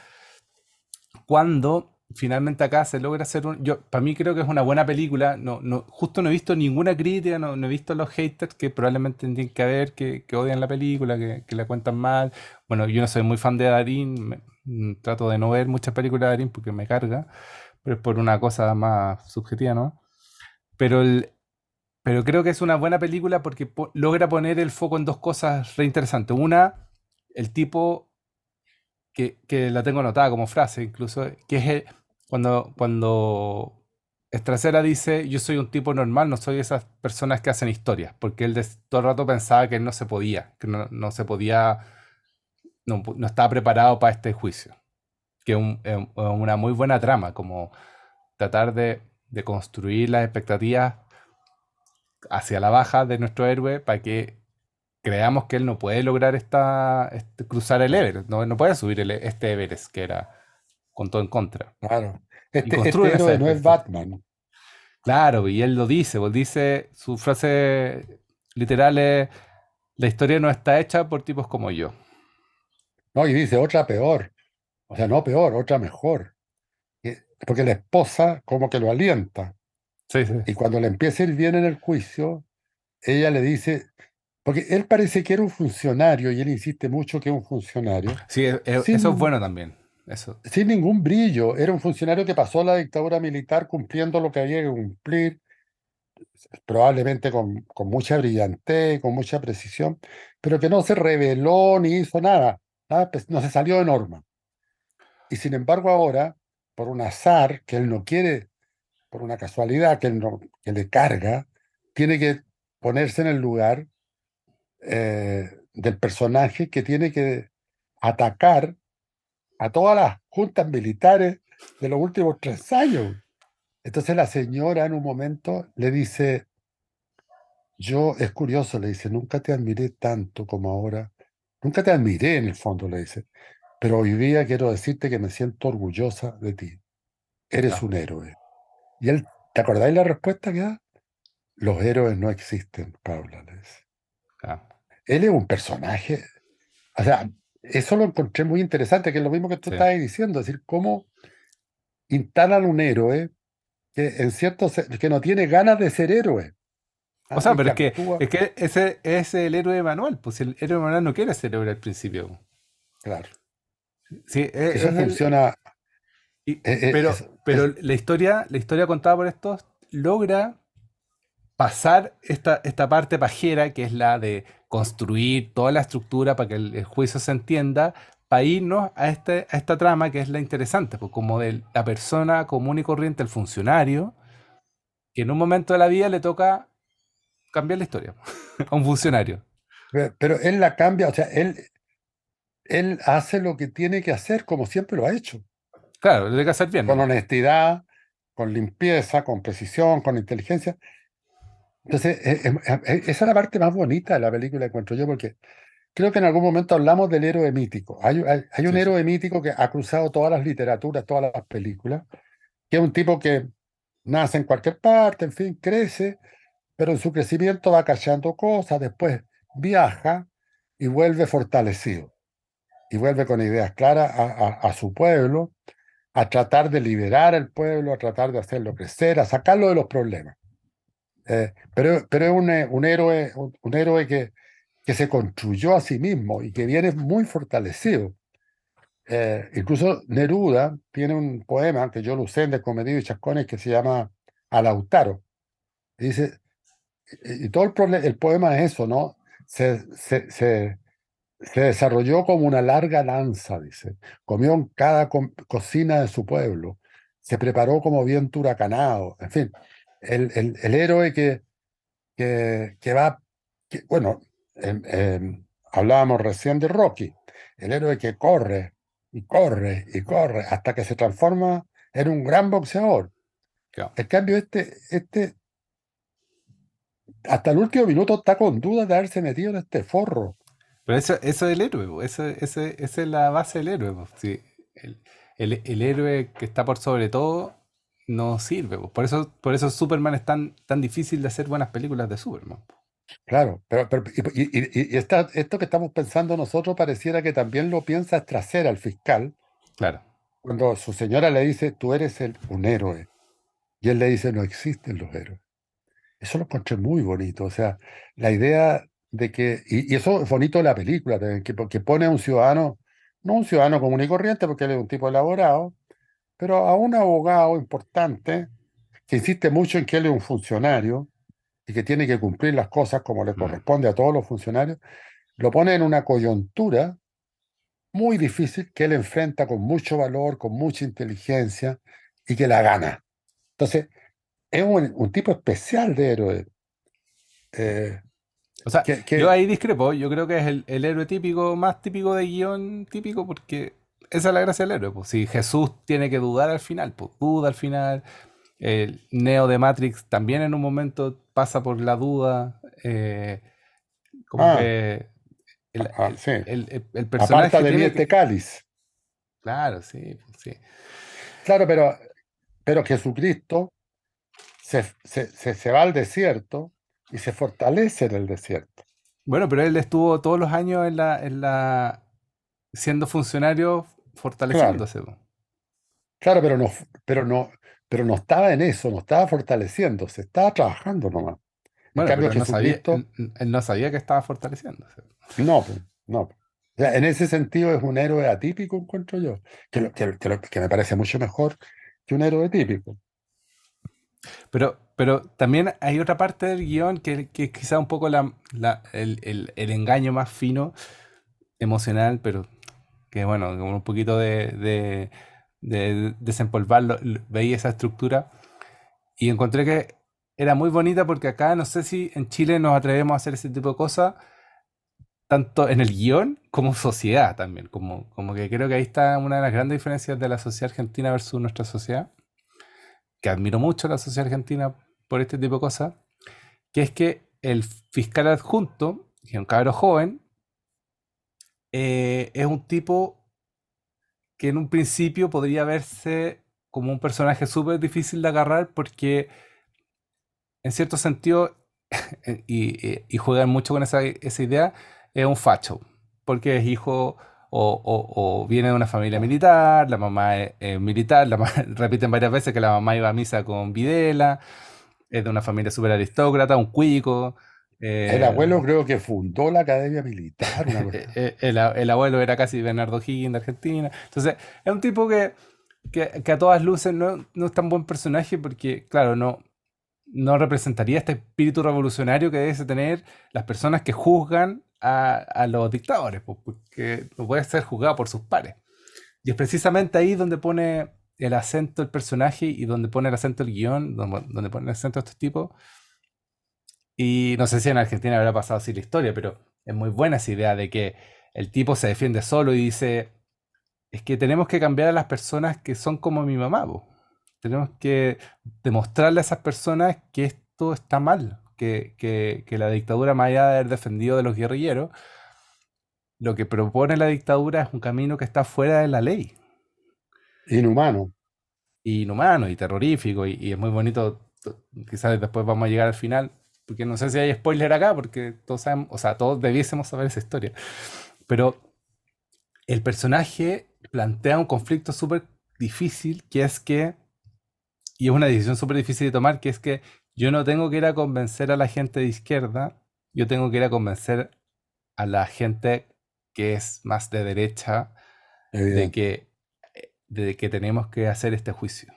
Cuando finalmente acá se logra hacer un... Yo, para mí creo que es una buena película. No, no, justo no he visto ninguna crítica, no, he visto los haters que probablemente tienen que haber, que, odian la película, que, la cuentan mal. Bueno, yo no soy muy fan de Darín, mm, trato de no ver muchas películas de Darín porque me carga, pero es por una cosa más subjetiva, ¿no? Pero, el, pero creo que es una buena película porque logra poner el foco en dos cosas re interesantes. Una, el tipo que, la tengo anotada como frase incluso, que es el, cuando, cuando Estracera dice, yo soy un tipo normal, no soy esas personas que hacen historias, porque él todo el rato pensaba que él no se podía, que no, se podía, no, estaba preparado para este juicio. Que es una muy buena trama, como tratar de, construir las expectativas hacia la baja de nuestro héroe para que creamos que él no puede lograr esta, este, cruzar el Everest, no, no puede subir este Everest, que era con todo en contra. Claro. Este, este héroe no es Batman. Claro, y él lo dice, pues dice, su frase literal es, la historia no está hecha por tipos como yo. No, y dice otra peor. O sea, no peor, otra mejor. Porque la esposa como que lo alienta. Sí, sí. Y cuando le empieza a ir bien en el juicio, ella le dice, porque él parece que era un funcionario y él insiste mucho que es un funcionario. Sí, e, e, eso es bueno también. Sin ningún brillo. Era un funcionario que pasó la dictadura militar cumpliendo lo que había que cumplir, probablemente con, con mucha brillantez, con mucha precisión, pero que no se reveló ni hizo nada. Pues, no se salió de norma. Y sin embargo ahora, por un azar que él no quiere, por una casualidad que, él no, que le carga, tiene que ponerse en el lugar eh, del personaje que tiene que atacar a todas las juntas militares de los últimos tres años. Entonces la señora en un momento le dice, yo, es curioso, le dice, nunca te admiré tanto como ahora, nunca te admiré en el fondo, le dice, pero hoy día quiero decirte que me siento orgullosa de ti. Eres un héroe. Y él, ¿te acordáis la respuesta que da? Los héroes no existen, Paula. Le dice. Él es un personaje, o sea, eso lo encontré muy interesante, que es lo mismo que tú estabas diciendo, es decir, cómo instalan un héroe que en cierto que no tiene ganas de ser héroe. O sea, pero es que, es que ese es el héroe manual, pues el héroe manual no quiere ser héroe al principio. Claro. Sí, e, eso funciona. E, e, pero pero la historia, la historia contada por estos logra pasar esta, esta parte pajera, que es la de construir toda la estructura para que el, juicio se entienda, para irnos a, este, a esta trama que es la interesante, pues como de la persona común y corriente, el funcionario, que en un momento de la vida le toca cambiar la historia a un funcionario. Pero, él la cambia, o sea, él, él hace lo que tiene que hacer como siempre lo ha hecho. Claro, lo tiene que hacer bien. Con honestidad, con limpieza, con precisión, con inteligencia. Entonces, eh, eh, eh, esa es la parte más bonita de la película, encuentro yo, porque creo que en algún momento hablamos del héroe mítico. Hay, un héroe mítico que ha cruzado todas las literaturas, todas las películas, que es un tipo que nace en cualquier parte, en fin, crece, pero en su crecimiento va cachando cosas, después viaja y vuelve fortalecido, y vuelve con ideas claras a, su pueblo, a tratar de liberar al pueblo, a tratar de hacerlo crecer, a sacarlo de los problemas. Eh, pero, pero es un, eh, un héroe, un, héroe que, que se construyó a sí mismo y que viene muy fortalecido. Eh, incluso Neruda tiene un poema que yo lo usé en Descomedido y Chascones que se llama Alautaro. Dice, y todo el, el poema es eso, ¿no? Se, se, se, se, desarrolló como una larga lanza, dice. Comió en cada cocina de su pueblo. Se preparó como viento huracanado. En fin, el, el, el héroe que, que, que va, que, bueno, hablábamos recién de Rocky, el héroe que corre y corre y corre hasta que se transforma en un gran boxeador. En cambio, este, este, hasta el último minuto está con dudas de haberse metido en este forro. Pero eso, eso es el héroe, eso, esa es la base del héroe. Sí. El, el, el, héroe que está por sobre todo no sirve. Por eso, por eso Superman es tan, tan difícil de hacer buenas películas de Superman. Claro, pero, pero y, y, esto que estamos pensando nosotros pareciera que también lo piensa trasera al fiscal. Claro. Cuando su señora le dice, tú eres el, un héroe. Y él le dice, no existen los héroes. Eso lo encontré muy bonito. O sea, la idea de que, y, eso es bonito de la película, que, que pone a un ciudadano, no un ciudadano común y corriente, porque él es un tipo elaborado, pero a un abogado importante que insiste mucho en que él es un funcionario y que tiene que cumplir las cosas como le mm. corresponde a todos los funcionarios, lo pone en una coyuntura muy difícil que él enfrenta con mucho valor, con mucha inteligencia y que la gana. Entonces, es un, tipo especial de héroe. Eh, o sea, yo ahí discrepo, yo creo que es el, el, héroe típico, más típico de guion típico, porque esa es la gracia del héroe. Pues. Si Jesús tiene que dudar al final, pues duda al final. El Neo de Matrix también en un momento pasa por la duda. Eh, como ah. que el, ah, el, personaje. de este cáliz. Claro, sí, pues, sí. Claro, pero, pero Jesucristo se, se, se, va al desierto y se fortalece en el desierto. Bueno, pero él estuvo todos los años en la, en la siendo funcionario fortaleciéndose. Claro, pero no, pero no, pero no estaba en eso, no estaba fortaleciéndose, estaba trabajando nomás. Bueno, cambio, él, no sabía, él, no sabía, que estaba fortaleciéndose. No, no. en ese sentido es un héroe atípico, encuentro yo, que, que, que, me parece mucho mejor que un héroe típico. Pero, pero también hay otra parte del guion que, que es quizá un poco la, la, el, el, el, engaño más fino, emocional, pero que bueno, un poquito de, de, desempolvarlo, veía esa estructura y encontré que era muy bonita porque acá no sé si en Chile nos atrevemos a hacer ese tipo de cosas, tanto en el guion como sociedad también, como, como que creo que ahí está una de las grandes diferencias de la sociedad argentina versus nuestra sociedad, que admiro mucho la sociedad argentina por este tipo de cosas, que es que el fiscal adjunto, que es un cabro joven, eh, es un tipo que en un principio podría verse como un personaje súper difícil de agarrar porque en cierto sentido, y, juegan mucho con esa, idea, es un facho, porque es hijo o, viene de una familia militar, la mamá es, militar, la repiten varias veces que la mamá iba a misa con Videla, es de una familia súper aristócrata, un cuico, el eh, abuelo creo que fundó la Academia Militar. Eh, eh, el, abuelo era casi Bernardo Higgins de Argentina. Entonces, es un tipo que, que, a todas luces no, no, es tan buen personaje porque, claro, no, no representaría este espíritu revolucionario que debe tener las personas que juzgan a, a los dictadores, porque no puede ser juzgado por sus pares. Y es precisamente ahí donde pone el acento el personaje y donde pone el acento el guion, donde, donde pone el acento estos tipos y no sé si en Argentina habrá pasado así la historia, pero es muy buena esa idea de que el tipo se defiende solo y dice, es que tenemos que cambiar a las personas que son como mi mamá. Tenemos que demostrarle a esas personas que esto está mal, que, que, la dictadura, más allá de haber defendido de los guerrilleros, lo que propone la dictadura es un camino que está fuera de la ley. Inhumano. Inhumano y terrorífico, y, y es muy bonito. Quizás después vamos a llegar al final, porque no sé si hay spoiler acá, porque todos sabemos, o sea, todos debiésemos saber esa historia. Pero el personaje plantea un conflicto súper difícil, que es que, y es una decisión súper difícil de tomar, que es que yo no tengo que ir a convencer a la gente de izquierda, yo tengo que ir a convencer a la gente que es más de derecha de que, de que tenemos que hacer este juicio,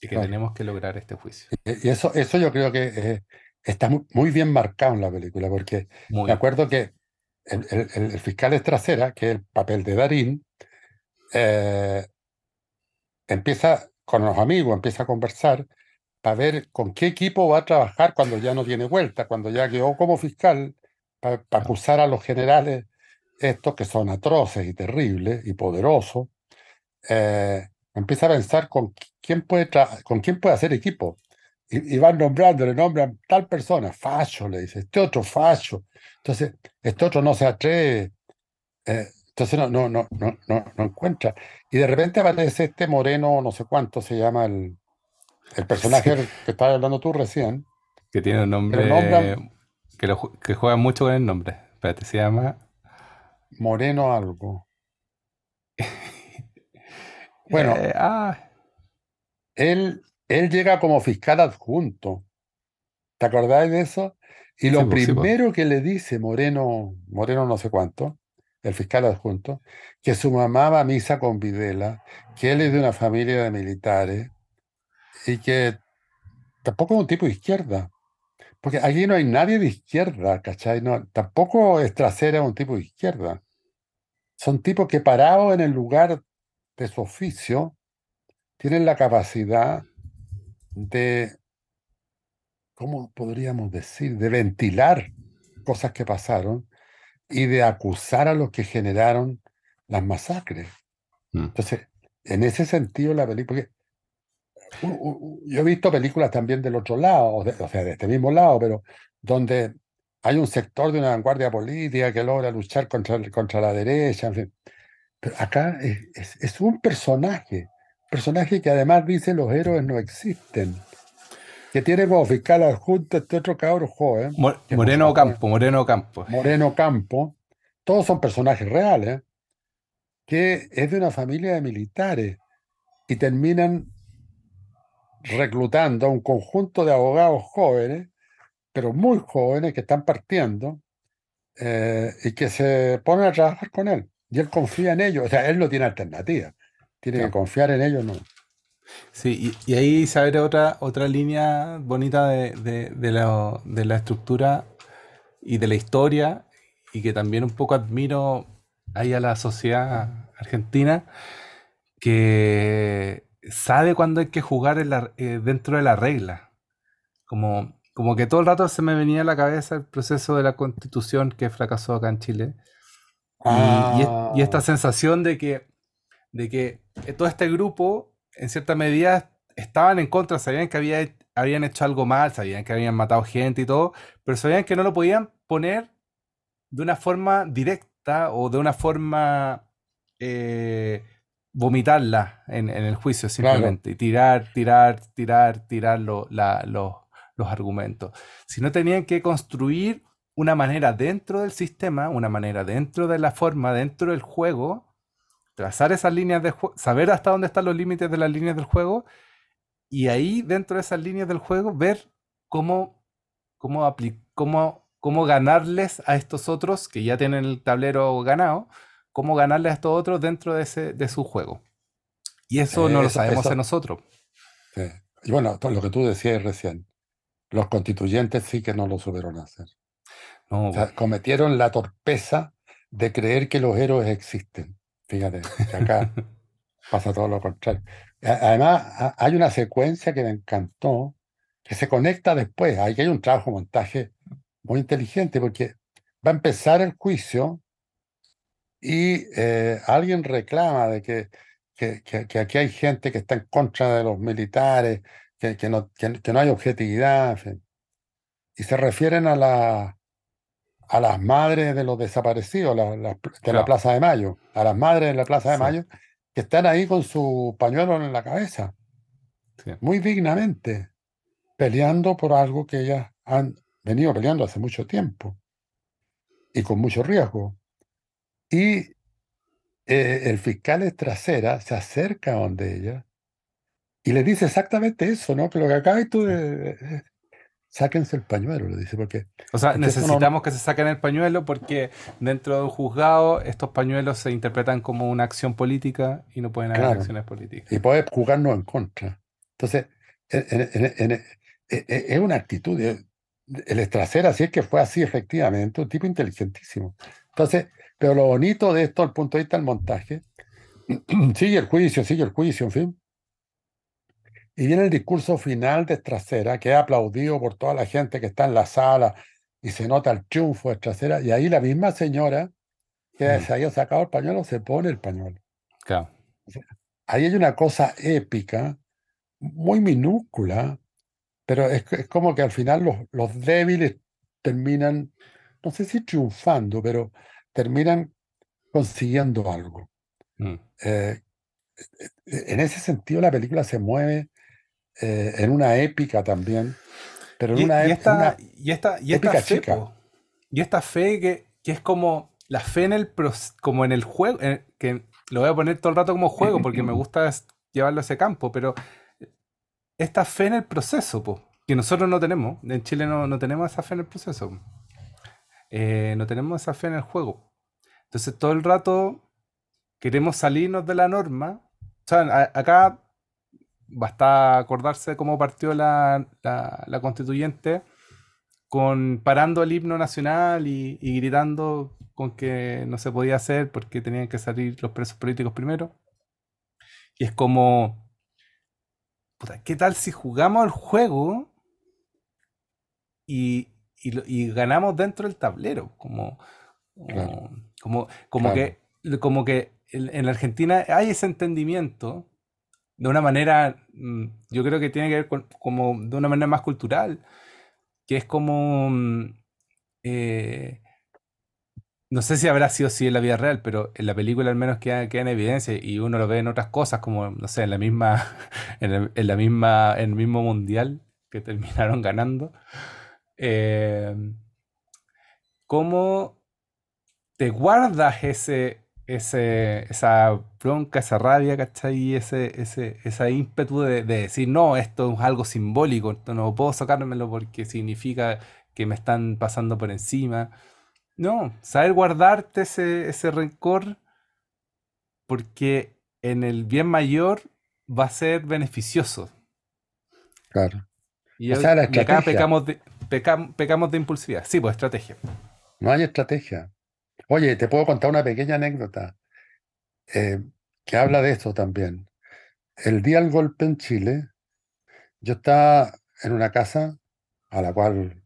y que tenemos que lograr este juicio. Y eso, eso yo creo que eh, está muy, bien marcado en la película, porque me acuerdo que el, el, fiscal es trasera, que es el papel de Darín, eh, empieza con los amigos, empieza a conversar para ver con qué equipo va a trabajar cuando ya no tiene vuelta, cuando ya quedó como fiscal, para, acusar a los generales estos que son atroces y terribles y poderosos. Eh, empieza a pensar con quién puede, con quién puede hacer equipo. Y, van nombrando, le nombran tal persona, facho, le dice, este otro facho. Entonces, este otro no se atreve. Eh, entonces no, no, no, no, no, encuentra. Y de repente aparece este moreno, no sé cuánto se llama el, el personaje que estabas hablando tú recién. Que tiene un nombre. Que, lo, que juega mucho con el nombre. Espérate, se llama. Moreno algo. bueno. Eh, ah. Él, él llega como fiscal adjunto. ¿Te acordáis de eso? Y lo pues, pues. primero que le dice Moreno, Moreno no sé cuánto, el fiscal adjunto, que su mamá va a misa con Videla, que él es de una familia de militares y que tampoco es un tipo de izquierda. Porque aquí no hay nadie de izquierda, ¿cachai? No, tampoco es un tipo de izquierda. Son tipos que parados en el lugar de su oficio tienen la capacidad de, ¿cómo podríamos decir? De ventilar cosas que pasaron y de acusar a los que generaron las masacres. Mm. Entonces, en ese sentido, la película. Yo he visto películas también del otro lado, o sea, de este mismo lado, pero donde hay un sector de una vanguardia política que logra luchar contra, contra la derecha, en fin. Pero acá es, es, un personaje, personaje que además dice los héroes no existen. Que tiene como fiscal adjunto este otro cabro joven. Moreno Campo, Moreno Campo. Moreno Campo. Todos son personajes reales. Que es de una familia de militares. Y terminan reclutando a un conjunto de abogados jóvenes, pero muy jóvenes que están partiendo eh, y que se ponen a trabajar con él. Y él confía en ellos. O sea, él no tiene alternativa. Tiene que confiar en ellos, ¿no? Sí, y, ahí se abre otra, otra línea bonita de, la, estructura y de la historia, y que también un poco admiro ahí a la sociedad argentina, que sabe cuándo hay que jugar eh, dentro de la regla. Como, como que todo el rato se me venía a la cabeza el proceso de la constitución que fracasó acá en Chile. Y, esta ah. sensación de que, de que todo este grupo en cierta medida estaban en contra, sabían que había, habían hecho algo mal, sabían que habían matado gente y todo, pero sabían que no lo podían poner de una forma directa o de una forma eh, vomitarla en, el juicio simplemente y tirar, tirar, tirar, tirar los argumentos. Si no tenían que construir una manera dentro del sistema, una manera dentro de la forma, dentro del juego, trazar esas líneas de saber hasta dónde están los límites de las líneas del juego y ahí dentro de esas líneas del juego ver cómo, cómo, cómo, cómo ganarles a estos otros que ya tienen el tablero ganado, cómo ganarles a estos otros dentro de, ese, de su juego. Y eso no lo sabemos en nosotros. Y bueno, lo que tú decías recién, los constituyentes sí que no lo supieron hacer. cometieron la torpeza de creer que los héroes existen. Fíjate, que acá pasa todo lo contrario. Además, hay una secuencia que me encantó, que se conecta después. Ahí hay un trabajo montaje muy inteligente, porque va a empezar el juicio y eh, alguien reclama de que, que, aquí hay gente que está en contra de los militares, que, no, que, no hay objetividad. Y se refieren a la, a las madres de los desaparecidos de la Plaza de Mayo, a las madres de la Plaza de Mayo, que están ahí con su pañuelo en la cabeza, muy dignamente, peleando por algo que ellas han venido peleando hace mucho tiempo y con mucho riesgo. Y eh, el fiscal trasera, se acerca a donde ella y le dice exactamente eso, ¿no? Que lo que acabas tú de... Sáquense el pañuelo, le dice, porque... O sea, no- necesitamos que se saquen el pañuelo porque dentro de un juzgado estos pañuelos se interpretan como una acción política y no pueden haber Claro. acciones políticas. y puede jugarnos en contra. Entonces, en- en- en- en- es una actitud. El Estracera, si es que fue así efectivamente, un tipo inteligentísimo. Entonces, pero lo bonito de esto, al punto de vista del montaje, sigue el juicio, sigue el juicio, en fin. Y viene el discurso final de Estracera, que es aplaudido por toda la gente que está en la sala y se nota el triunfo de Estracera. Y ahí la misma señora que Mm. se había sacado el pañuelo se pone el pañuelo. Claro. Ahí hay una cosa épica, muy minúscula, pero es, es como que al final los, los débiles terminan, no sé si triunfando, pero terminan consiguiendo algo. Mm. Eh, en ese sentido, la película se mueve eh, en una épica también, pero en Y, una, y esta, una- y esta, y esta épica fe, chica. po. y esta fe que, que es como la fe en el como en el juego, en- que lo voy a poner todo el rato como juego porque me gusta llevarlo a ese campo, pero esta fe en el proceso, po, que nosotros no tenemos, en Chile no, no tenemos esa fe en el proceso, Eh, no tenemos esa fe en el juego. Entonces todo el rato queremos salirnos de la norma. O sea, a- acá basta acordarse cómo partió la, la- la constituyente con parando el himno nacional y, y gritando con que no se podía hacer porque tenían que salir los presos políticos primero. Y es como, puta, ¿qué tal si jugamos el juego y, y ganamos dentro del tablero? Como, Claro. como, como Claro. que, como que en, en Argentina hay ese entendimiento de una manera, mm, yo creo que tiene que ver con, como de una manera más cultural, que es como, mm, eh, no sé si habrá sido así en la vida real, pero en la película al menos queda, queda en evidencia y uno lo ve en otras cosas, como, no sé, en la misma, en, el- la misma, en el mismo mundial que terminaron ganando. eh, cómo te guardas ese, ese, esa bronca, esa rabia, ¿cachai? Y ese, ese, ese ímpetu de, de decir, no, esto es algo simbólico, esto no puedo sacármelo porque significa que me están pasando por encima. No, saber guardarte ese, ese rencor porque en el bien mayor va a ser beneficioso. Claro. Y, O sea, la y acá pecamos de, pecam- pecamos de impulsividad. Sí, pues estrategia. No hay estrategia. Oye, te puedo contar una pequeña anécdota eh, que habla de esto también. El día del golpe en Chile, yo estaba en una casa a la cual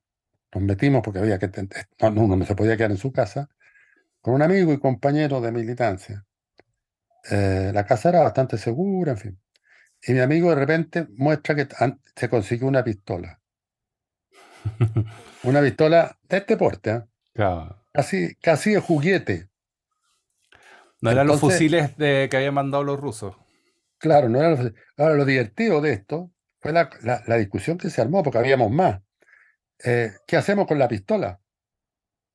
nos metimos porque había que no, no, uno no se podía quedar en su casa con un amigo y compañero de militancia. Eh, la casa era bastante segura, en fin. Y mi amigo de repente muestra que se consiguió una pistola. Una pistola de este porte, ¿eh? Claro. Casi, casi de juguete. No eran los fusiles de, que habían mandado los rusos. Claro, no era lo, ahora, lo divertido de esto fue la, la- la discusión que se armó, porque habíamos más. Eh, ¿qué hacemos con la pistola?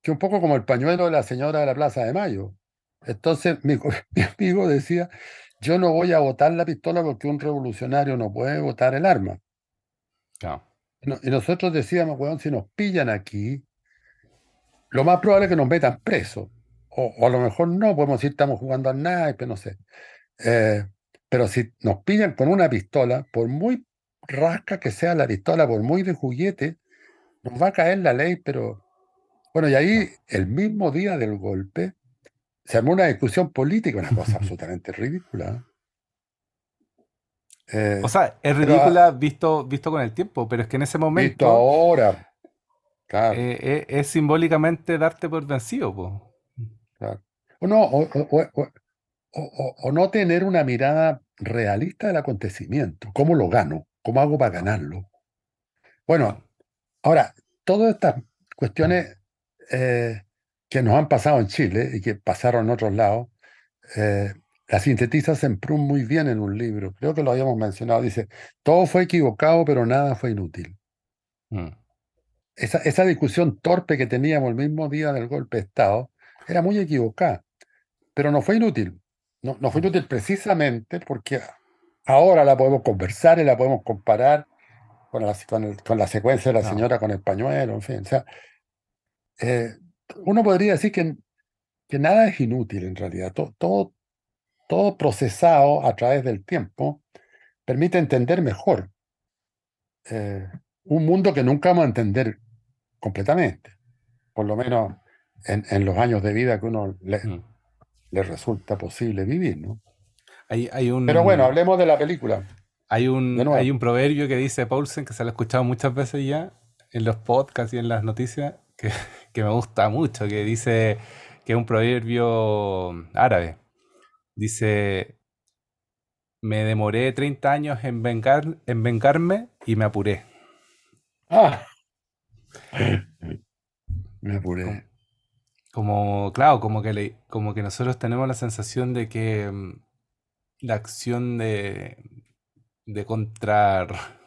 Que un poco como el pañuelo de la señora de la Plaza de Mayo. Entonces mi, amigo decía, yo no voy a botar la pistola porque un revolucionario no puede botar el arma. No- y nosotros decíamos, weón, si nos pillan aquí, lo más probable es que nos metan presos. O, o a lo mejor no, podemos decir, estamos jugando al naipe, no sé. Eh, pero si nos pillan con una pistola, por muy rasca que sea la pistola, por muy de juguete, nos va a caer la ley, pero... Bueno, y ahí, el mismo día del golpe, se armó una discusión política, una cosa absolutamente ridícula. Eh, O sea, es Pero, ridícula visto, visto con el tiempo, pero es que en ese visto momento ahora, claro. eh, eh, es simbólicamente darte por vencido, po. Claro. O no, o, o- o- o- o- o no tener una mirada realista del acontecimiento. ¿Cómo lo gano? ¿Cómo hago para ganarlo? Bueno, ahora, todas estas cuestiones eh, que nos han pasado en Chile y que pasaron en otros lados, las sintetiza Semprún muy bien en un libro. Creo que lo habíamos mencionado. Dice, todo fue equivocado, pero nada fue inútil. Mm. Esa, esa discusión torpe que teníamos el mismo día del golpe de Estado era muy equivocada, pero no fue inútil, no, no fue inútil precisamente porque ahora la podemos conversar y la podemos comparar con la, con, la secuencia de la señora con el pañuelo, en fin. O sea, eh, uno podría decir que, que nada es inútil en realidad. Todo, todo, todo procesado a través del tiempo permite entender mejor eh, un mundo que nunca vamos a entender completamente, por lo menos en, en los años de vida que uno le, mm. le resulta posible vivir, ¿no? Hay, hay un, Pero bueno, hablemos de la película. Hay un, hay un proverbio que dice Paulsen, que se lo he escuchado muchas veces ya en los podcasts y en las noticias, que, que me gusta mucho, que dice que es un proverbio árabe. Dice, me demoré 30 años en, vengar, en vengarme y me apuré. Ah. Me apuré. Como, claro, como que, le, como que nosotros tenemos la sensación de que mm, la acción de, de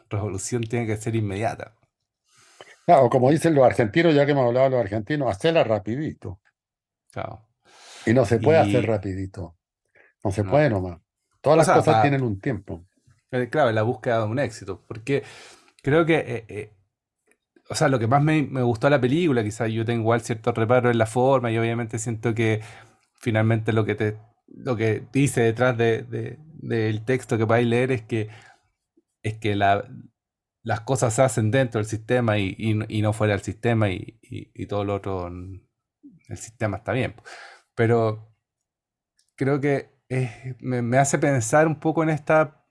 revolución tiene que ser inmediata. Claro, como dicen los argentinos, ya que hemos hablado de los argentinos, hacerla rapidito. Claro. Y no se puede hacer rapidito. No se puede nomás. Todas las cosas tienen un tiempo. Eh, claro, la búsqueda de un éxito. Porque creo que, eh, eh, o sea, lo que más me, gustó de la película, quizás yo tengo igual cierto reparo en la forma y obviamente siento que finalmente lo que te lo que dice detrás de, del texto que vais a leer es que es que la, las cosas se hacen dentro del sistema y, no fuera del sistema y, y, todo lo otro, el sistema está bien. Pero creo que me, hace pensar un poco en esta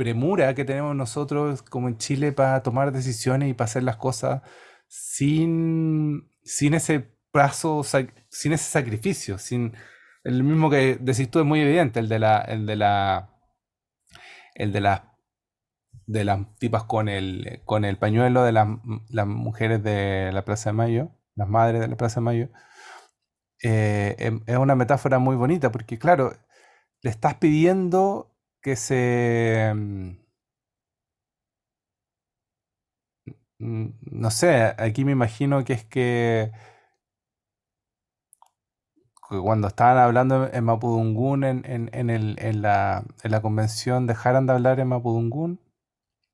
premura que tenemos nosotros como en Chile para tomar decisiones y para hacer las cosas sin, sin ese plazo, sin ese sacrificio, sin el mismo que decís tú es muy evidente, el de la, el de la, el de las de las tipas con el con el pañuelo de las, las mujeres de la Plaza de Mayo, las madres de la Plaza de Mayo eh, em, es una metáfora muy bonita porque, claro, le estás pidiendo que se... Mm, mm, no sé, aquí me imagino que es que cuando estaban hablando en Mapudungún en, en, el, en, la, en la convención dejaran de hablar en Mapudungún,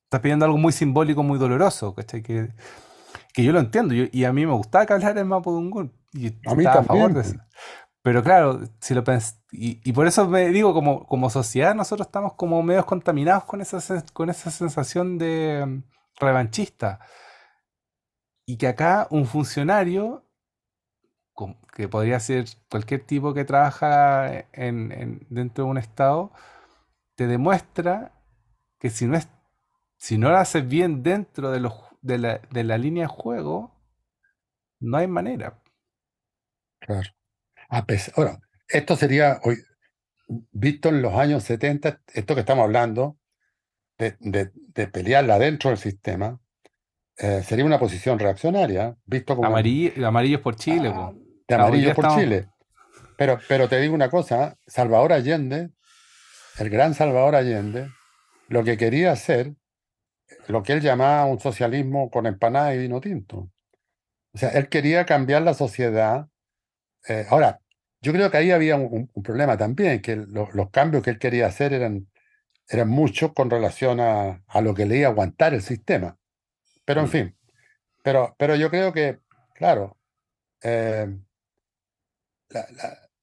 estás pidiendo algo muy simbólico, muy doloroso, ¿cachai? Que, que yo lo entiendo, y a mí me gustaba que hablar en Mapudungún, y a mí también. Pues. Pero claro, si lo pens y, por eso me digo, como, como sociedad, nosotros estamos como medios contaminados con esa, con esa sensación de mm, revanchista. Y que acá un funcionario, que podría ser cualquier tipo que trabaja en, dentro de un Estado, te demuestra que si no, es, si no lo haces bien dentro de, los, de, la, de la línea de juego, no hay manera. Claro. Ahora, esto sería hoy, visto en los años 70, esto que estamos hablando, de, de, pelearla dentro del sistema, eh, sería una posición reaccionaria, visto como... amarillos por Chile. Ah, de amarillos por Chile. Pero, pero te digo una cosa, Salvador Allende, el gran Salvador Allende, lo que quería hacer, lo que él llamaba un socialismo con empanada y vino tinto. O sea, él quería cambiar la sociedad eh, ahora, yo creo que ahí había un, problema también, que los cambios que él quería hacer eran, eran muchos con relación a, a, lo que le iba a aguantar el sistema. Pero en mm. fin, pero, pero yo creo que, claro, eh,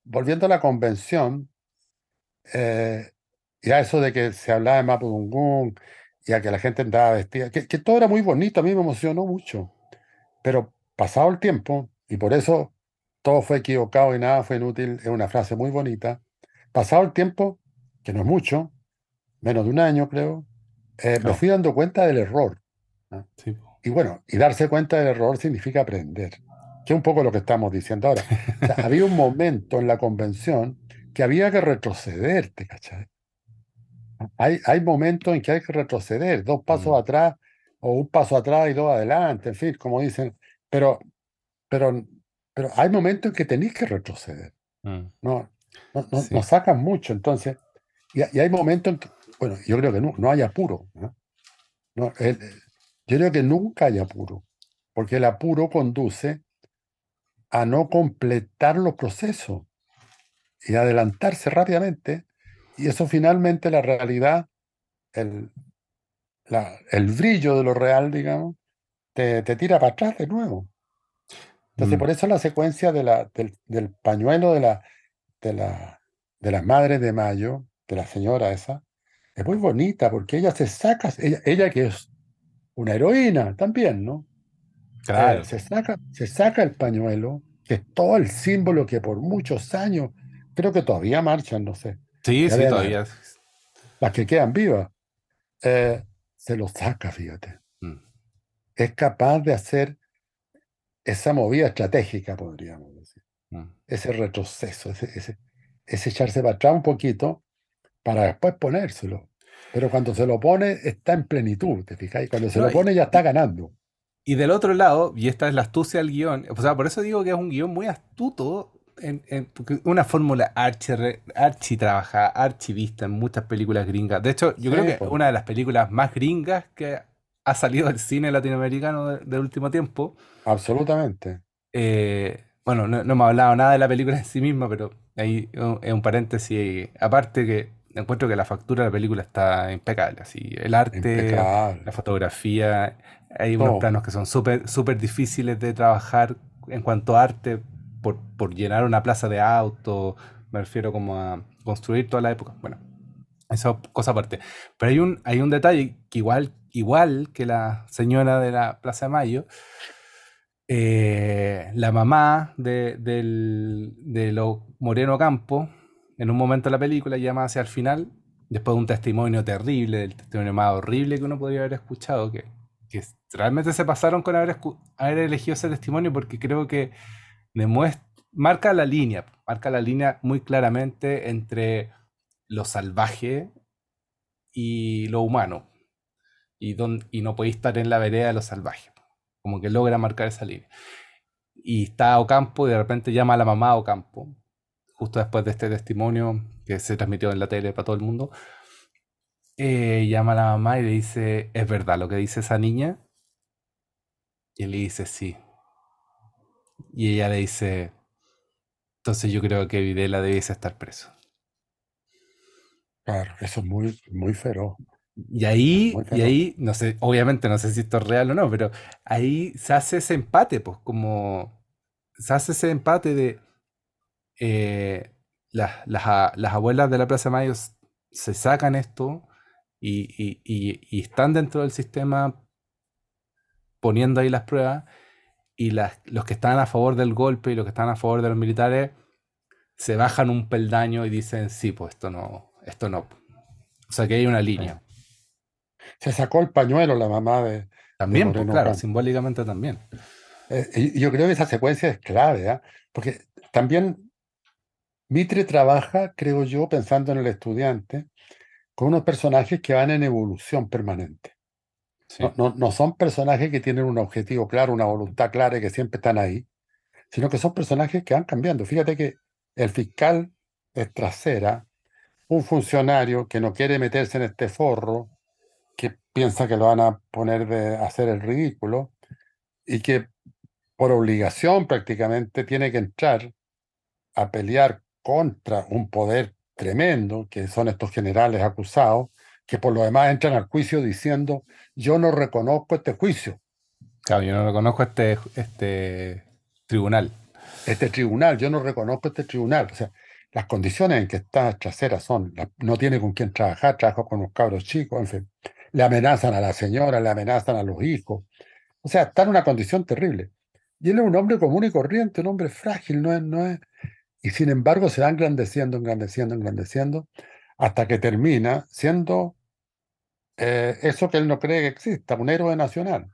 volviendo a la convención, eh, y a eso de que se hablaba de Mapudungún y a que la gente andaba vestida, que, que todo era muy bonito, a mí me emocionó mucho, pero pasado el tiempo, y por eso todo fue equivocado y nada fue inútil, es una frase muy bonita. Pasado el tiempo, que no es mucho, menos de un año creo, eh, me fui dando cuenta del error. Y bueno, y darse cuenta del error significa aprender, que es un poco lo que estamos diciendo ahora. había un momento en la convención que había que retroceder, ¿te cachai? Hay, hay momentos en que hay que retroceder, dos pasos mm. atrás o un paso atrás y dos adelante, en fin, como dicen, pero, pero pero hay momentos en que tenéis que retroceder. Mm. No, no, no, sacan mucho, entonces. Y, hay momentos en que, bueno, yo creo que no, no hay apuro. yo creo que nunca hay apuro, porque el apuro conduce a no completar los procesos. y adelantarse rápidamente, y eso finalmente la realidad, el, la- el brillo de lo real, digamos, te, te tira para atrás de nuevo. Entonces, Mm, por eso la secuencia de la, del, del pañuelo de la, de la, de las madres de mayo, de la señora esa, es muy bonita porque ella se saca, ella, ella que es una heroína también, ¿no? Eh, claro. se saca, se saca el pañuelo, que es todo el símbolo que por muchos años, creo que todavía marchan, no sé, Sí, sí, todavía. las que quedan vivas, eh, se lo saca, fíjate. Mm, Es capaz de hacer esa movida estratégica, podríamos decir. mm. ese retroceso, ese, ese, ese echarse para atrás un poquito para después ponérselo. Pero cuando se lo pone, está en plenitud, ¿te fijáis? Cuando se No, lo y- pone, ya está ganando. Y del otro lado, y esta es la astucia del guion, o sea, por eso digo que es un guion muy astuto, en, en- una fórmula archi, archi trabajada, archi vista en muchas películas gringas. De hecho, yo Sí, creo que po. una de las películas más gringas que ha salido del cine latinoamericano de- del último tiempo. Absolutamente. Eh, bueno, no, no hemos hablado nada de la película en sí misma, pero ahí uh, es un paréntesis. Aparte que encuentro que la factura de la película está impecable, así, el arte, Impecable. la fotografía, hay unos planos que son súper súper difíciles de trabajar en cuanto a arte por, por llenar una plaza de autos, me refiero como a construir toda la época. Bueno, eso cosa aparte. Pero hay un, hay un detalle que igual, igual que la señora de la Plaza de Mayo, eh, la mamá de, de lo Moreno Campo, en un momento de la película, llama hacia el final, después de un testimonio terrible, del testimonio más horrible que uno podría haber escuchado, que, que realmente se pasaron con haber, haber elegido ese testimonio porque creo que demuestra, marca la línea, marca la línea muy claramente entre lo salvaje y lo humano. Y, no podéis estar en la vereda de lo salvaje. Como que logra marcar esa línea. Y está Ocampo y de repente llama a la mamá Ocampo, justo después de este testimonio que se transmitió en la tele para todo el mundo. eh, llama a la mamá y le dice, ¿es verdad lo que dice esa niña? Y él le dice, sí. Y ella le dice, entonces yo creo que Videla debiese estar preso. Claro, eso es muy, muy feroz. Y ahí, y ahí, no sé, obviamente no sé si esto es real o no, pero ahí se hace ese empate, pues como se hace ese empate de eh, las, las, las abuelas de la Plaza Mayo se sacan esto y, y- y- y están dentro del sistema poniendo ahí las pruebas y las, los que están a favor del golpe y los que están a favor de los militares se bajan un peldaño y dicen, sí, pues esto no, esto no. O sea que hay una línea. Se sacó el pañuelo la mamá de, También, pues claro, simbólicamente también. Eh, y yo creo que esa secuencia es clave, ¿ah? Porque también Mitre trabaja, creo yo, pensando en el estudiante, con unos personajes que van en evolución permanente. Sí. No, no, no son personajes que tienen un objetivo claro, una voluntad clara y que siempre están ahí, sino que son personajes que van cambiando. Fíjate que el fiscal es trasera, un funcionario que no quiere meterse en este forro, que piensa que lo van a poner de hacer el ridículo y que por obligación prácticamente tiene que entrar a pelear contra un poder tremendo, que son estos generales acusados, que por lo demás entran al juicio diciendo, yo no reconozco este juicio, Claro, yo no reconozco este, este tribunal. este tribunal, yo no reconozco este tribunal. O sea, las condiciones en que está trasera son, no tiene con quién trabajar, trabaja con unos cabros chicos, en fin, le amenazan a la señora, le amenazan a los hijos. O sea, está en una condición terrible. Y él es un hombre común y corriente, un hombre frágil, no es, no es. Y sin embargo se va engrandeciendo, engrandeciendo, engrandeciendo, hasta que termina siendo eh, eso que él no cree que exista, un héroe nacional,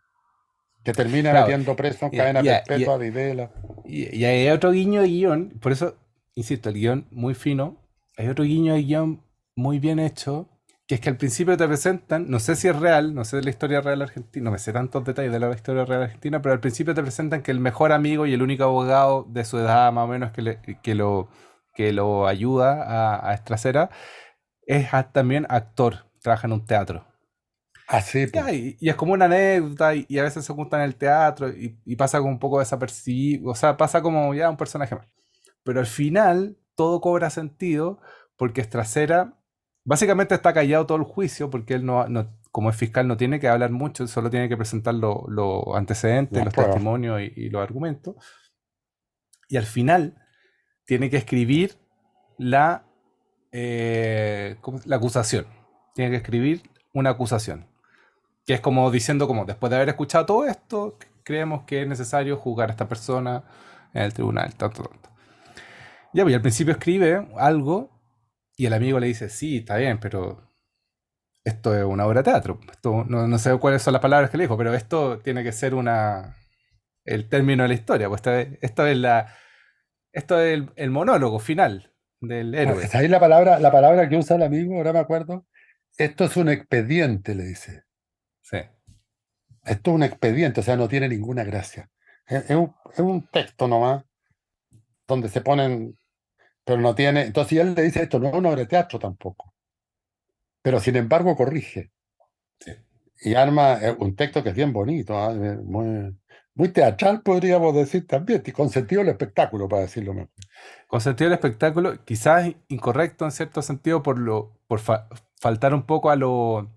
que termina Claro, metiendo preso en cadena y a- y a- perpetua a Videla. Y, y hay otro guiño de guion, por eso, insisto, el guion muy fino. Hay otro guiño de guion muy bien hecho, que es que al principio te presentan, no sé si es real, no sé de la historia real argentina, no me sé tantos detalles de la historia real argentina, pero al principio te presentan que el mejor amigo y el único abogado de su edad más o menos que, le- que lo, que lo ayuda a, a Estracera es a- también actor, trabaja en un teatro. Así, pues. Ya, y, y es como una anécdota y, y a veces se junta en el teatro y, y pasa como un poco desapercibido, o sea, pasa como ya un personaje más. Pero al final todo cobra sentido porque Estracera básicamente está callado todo el juicio porque él no, como es fiscal no tiene que hablar mucho, solo tiene que presentar los antecedentes, los testimonios y, los argumentos. Y al final tiene que escribir la, eh, la acusación. Tiene que escribir una acusación. Que es como diciendo como después de haber escuchado todo esto, creemos que es necesario juzgar a esta persona en el tribunal, tanto, tanto. Ya, pues al principio escribe algo y el amigo le dice, sí, está bien, pero esto es una obra de teatro. Esto, no, sé cuáles son las palabras que le dijo, pero esto tiene que ser una el término de la historia. Pues esto, es la esto es el, monólogo final del héroe. ahí la palabra, la palabra que usa el amigo, ahora me acuerdo. Esto es un expediente, le dice. Sí. Esto es un expediente, o sea, no tiene ninguna gracia. Es, un, es un texto nomás donde se ponen pero no tiene. Entonces, él le dice esto, no es una obra de teatro tampoco. Pero sin embargo, corrige. Y arma eh, un texto que es bien bonito, ¿ah? muy, muy teatral, podríamos decir también, y con sentido del espectáculo, para decirlo mejor. Con sentido del espectáculo, quizás incorrecto en cierto sentido por lo por faltar un poco a lo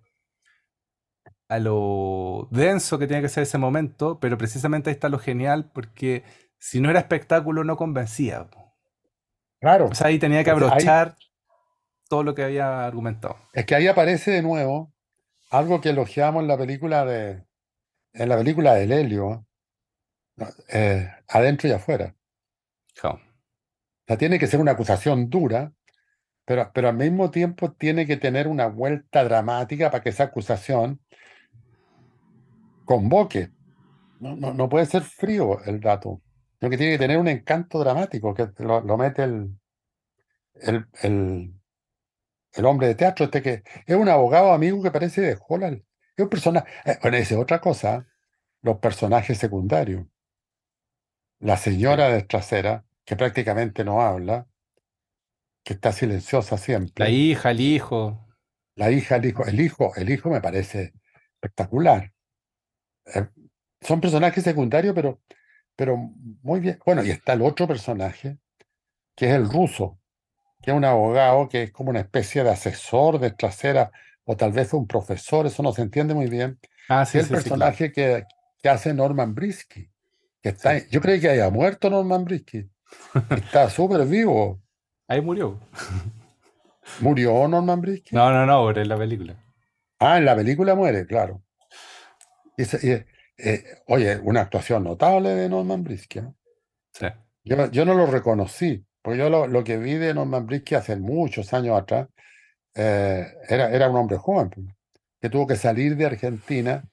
a lo denso que tiene que ser ese momento, pero precisamente ahí está lo genial, porque si no era espectáculo no convencía. Claro. O sea, ahí tenía que abrochar todo lo que había argumentado. Es que ahí aparece de nuevo algo que elogiamos en la película de en la película de Helio, eh, adentro y afuera. O sea, tiene que ser una acusación dura, pero, pero al mismo tiempo tiene que tener una vuelta dramática para que esa acusación convoque. No, no, no puede ser frío el dato que tiene que tener un encanto dramático, que lo, mete el, el, el, hombre de teatro, este que es un abogado amigo que parece de Holland. Es un personaje. Eh, bueno, es otra cosa, los personajes secundarios. La señora de trasera, que prácticamente no habla, que está silenciosa siempre. La hija, el hijo. La hija, el hijo. El hijo, el hijo me parece espectacular. Eh, son personajes secundarios, pero pero muy bien. Bueno, y está el otro personaje, que es el ruso, que es un abogado que es como una especie de asesor de trasera, o tal vez un profesor, eso no se entiende muy bien. Ah, sí, es el personaje que, que, hace Norman Brisky. Que está, Yo creí que haya muerto Norman Brisky. Está súper vivo. Ahí murió. ¿Murió Norman Brisky? No, no, no, en la película. Ah, en la película muere, claro. Y, eh, oye, una actuación notable de Norman Brisky. Sí. Yo, yo, no lo reconocí, porque yo lo, lo, que vi de Norman Brisky hace muchos años atrás eh, era, era un hombre joven, pues, que tuvo que salir de Argentina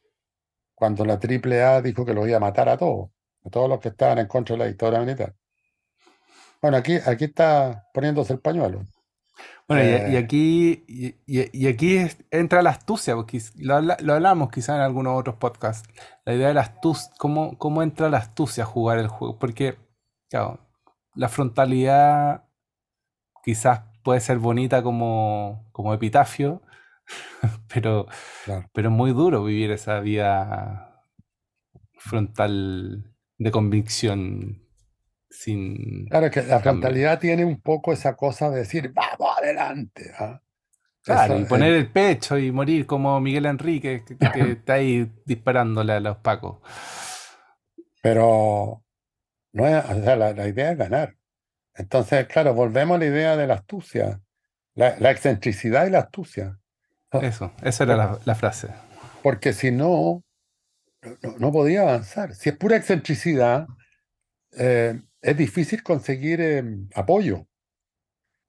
cuando la AAA dijo que lo iba a matar a todos, a todos los que estaban en contra de la dictadura militar. Bueno, aquí, aquí está poniéndose el pañuelo. Bueno, y, eh, aquí, y, aquí entra la astucia, porque lo, hablamos quizá en algunos otros podcasts. La idea de la astucia, cómo, cómo entra la astucia a jugar el juego. Porque, claro, la frontalidad quizás puede ser bonita como, como epitafio, pero, pero es muy duro vivir esa vida frontal de convicción sin... Claro, que la frontalidad tiene un poco esa cosa de decir, vamos adelante. ¿ah? Claro, y poner el pecho y morir como Miguel Enrique, que, está ahí disparándole a los pacos. Pero no es, o sea, la, idea es ganar. Entonces, claro, volvemos a la idea de la astucia, la, excentricidad y la astucia. Eso, esa era la, frase. Porque si no, no, no, podía avanzar. Si es pura excentricidad, eh, es difícil conseguir em, apoyo.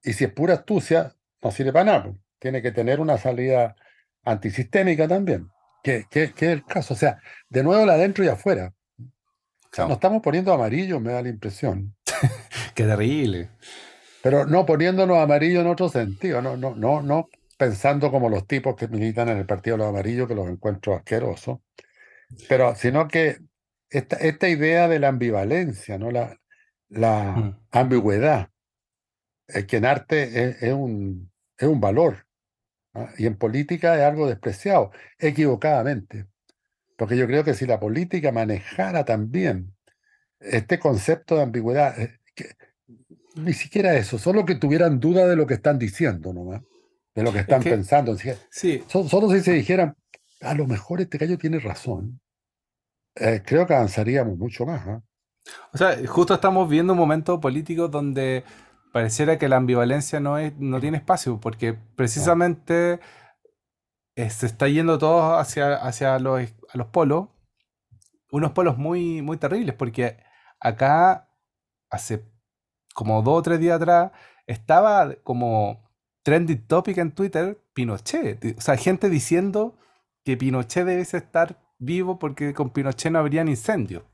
Y si es pura astucia, no sirve para nada. Tiene que tener una salida antisistémica también, que, es el caso. O sea, de nuevo la adentro y afuera. nos estamos poniendo amarillo, me da la impresión. Qué terrible. Pero no poniéndonos amarillo en otro sentido, no, no, no, no pensando como los tipos que militan en el Partido de los Amarillos, que los encuentro asquerosos, pero sino que esta, esta idea de la ambivalencia, ¿no? La, la mm. ambigüedad, eh, que en arte es, un, es un valor ¿ah? y en política es algo despreciado, equivocadamente. Porque yo creo que si la política manejara también este concepto de ambigüedad, eh, ni siquiera eso, solo que tuvieran duda de lo que están diciendo nomás, de lo que Es están que, pensando. Que, sí, so- solo si se dijeran, a lo mejor este gallo tiene razón, eh, creo que avanzaríamos mucho más. ¿ah? o sea, justo estamos viendo un momento político donde pareciera que la ambivalencia no es, no tiene espacio, porque precisamente eh, se está yendo todo hacia, hacia los, a los polos, unos polos muy, muy terribles, porque acá hace como dos o tres días atrás estaba como trending topic en Twitter Pinochet. O sea, gente diciendo que Pinochet debe estar vivo porque con Pinochet no habrían incendios.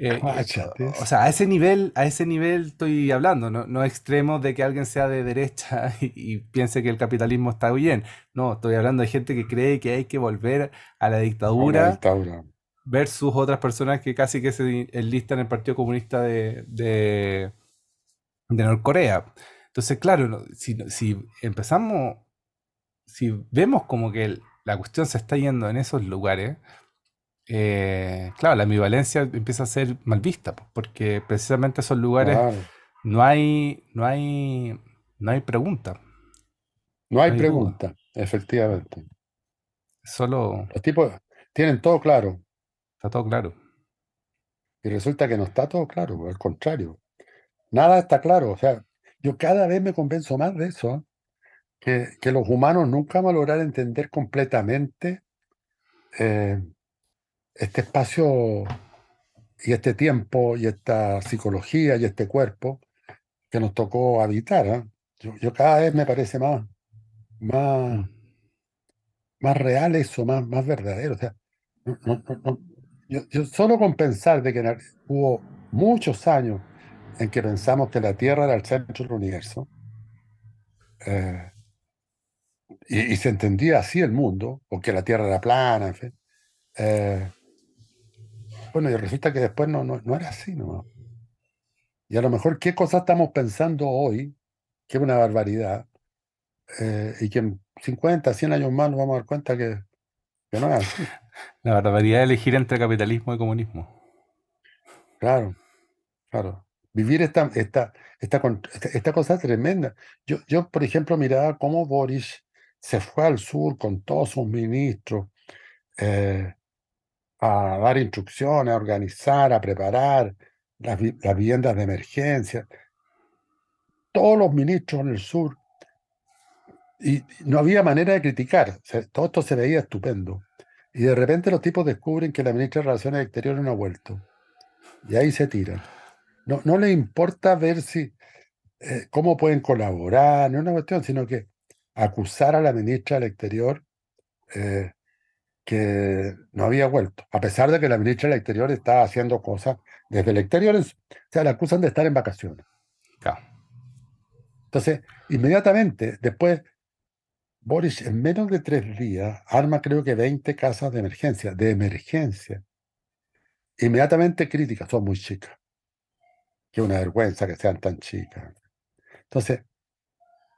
Eh, eh, cállate. o sea, a ese nivel, a ese nivel estoy hablando, no, no extremos de que alguien sea de derecha y, y piense que el capitalismo está bien. No, estoy hablando de gente que cree que hay que volver a la a dictadura dictadura. versus otras personas que casi que se enlistan en el Partido Comunista de, de, de Norcorea. Entonces, claro, si, si empezamos, si vemos como que la cuestión se está yendo en esos lugares, eh, claro, la ambivalencia empieza a ser mal vista, po, porque precisamente esos lugares Claro. no hay, no hay, no hay pregunta, No no hay duda, pregunta, efectivamente. solo Los tipos tienen todo claro está todo claro. y resulta que no está todo claro, al contrario. Nada está claro. O sea, yo cada vez me convenzo más de eso, ¿eh? que, que los humanos nunca van a lograr entender completamente eh, este espacio y este tiempo y esta psicología y este cuerpo que nos tocó habitar. ¿eh? Yo, yo cada vez me parece más, más, Mm. más real eso, más, más verdadero. O sea, no- no- no- yo, yo solo con pensar de que hubo muchos años en que pensamos que la Tierra era el centro del universo, eh, y, y se entendía así el mundo, o que la Tierra era plana, en fin. eh, bueno, y resulta que después no, no, no era así, ¿no? Y a lo mejor qué cosas estamos pensando hoy, que es una barbaridad, eh, y que en 50, 100 años más nos vamos a dar cuenta que, que no es así. La barbaridad de elegir entre capitalismo y comunismo. Claro, claro. Vivir esta, esta, esta, esta cosa tremenda. Yo, yo, por ejemplo, miraba cómo Boris se fue al sur con todos sus ministros eh, a dar instrucciones, a organizar, a preparar las, vi- las viviendas de emergencia. Todos los ministros en el sur. Y no había manera de criticar. todo esto se veía estupendo. Y de repente los tipos descubren que la ministra de Relaciones Exteriores no ha vuelto. Y ahí se tiran. No, no les importa ver si eh, cómo pueden colaborar, no es una cuestión, sino que acusar a la ministra del Exterior eh, que no había vuelto, a pesar de que la ministra del Exterior estaba haciendo cosas desde el exterior, o sea, la acusan de estar en vacaciones. Claro. Entonces, inmediatamente, después, Boris en menos de tres días arma creo que 20 casas de emergencia, de emergencia. Inmediatamente críticas, son muy chicas, que una vergüenza que sean tan chicas. Entonces,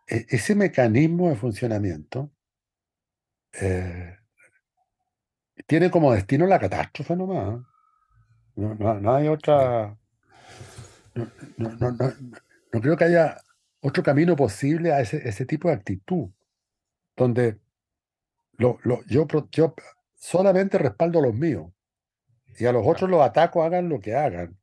e- ese mecanismo de funcionamiento eh, tiene como destino la catástrofe nomás. ¿eh? No, no- no hay otra. No, no- no- no- no creo que haya otro camino posible a ese, ese tipo de actitud, donde lo, lo- yo, yo solamente respaldo a los míos y a los otros los ataco, hagan lo que hagan.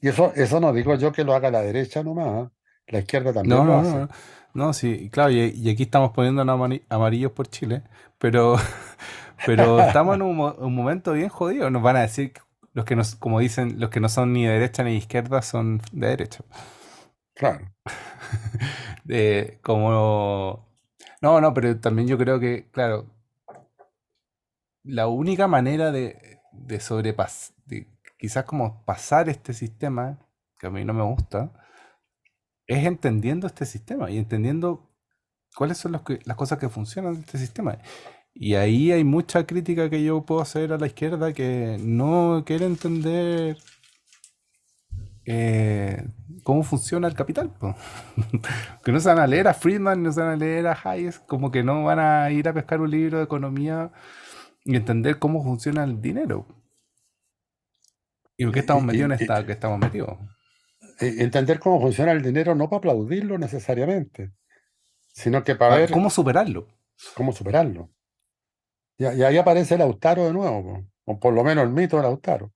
Y eso, eso no digo yo que lo haga la derecha nomás, ¿eh? la izquierda también No, lo hace. no, no, no, sí, claro, y, y aquí estamos poniendo amarillos por Chile, pero, pero estamos en un, un momento bien jodido. Nos van a decir que los que nos, como dicen, los que no son ni de derecha ni de izquierda son de derecha. Claro. Eh, como no, no, pero también yo creo que, claro, la única manera de, de sobrepasar, de quizás como pasar este sistema, que a mí no me gusta, es entendiendo este sistema y entendiendo cuáles son los que- las cosas que funcionan de este sistema. Y ahí hay mucha crítica que yo puedo hacer a la izquierda que no quiere entender eh, cómo funciona el capital. que no se van a leer a Friedman, no se van a leer a Hayek, como que no van a ir a pescar un libro de economía y entender cómo funciona el dinero. ¿Y por qué estamos metidos en esta que estamos metidos? entender cómo funciona el dinero no para aplaudirlo necesariamente, sino que para Ah, ver ¿Cómo superarlo? cómo superarlo. Y, y ahí aparece Lautaro de nuevo, o por lo menos el mito de Lautaro.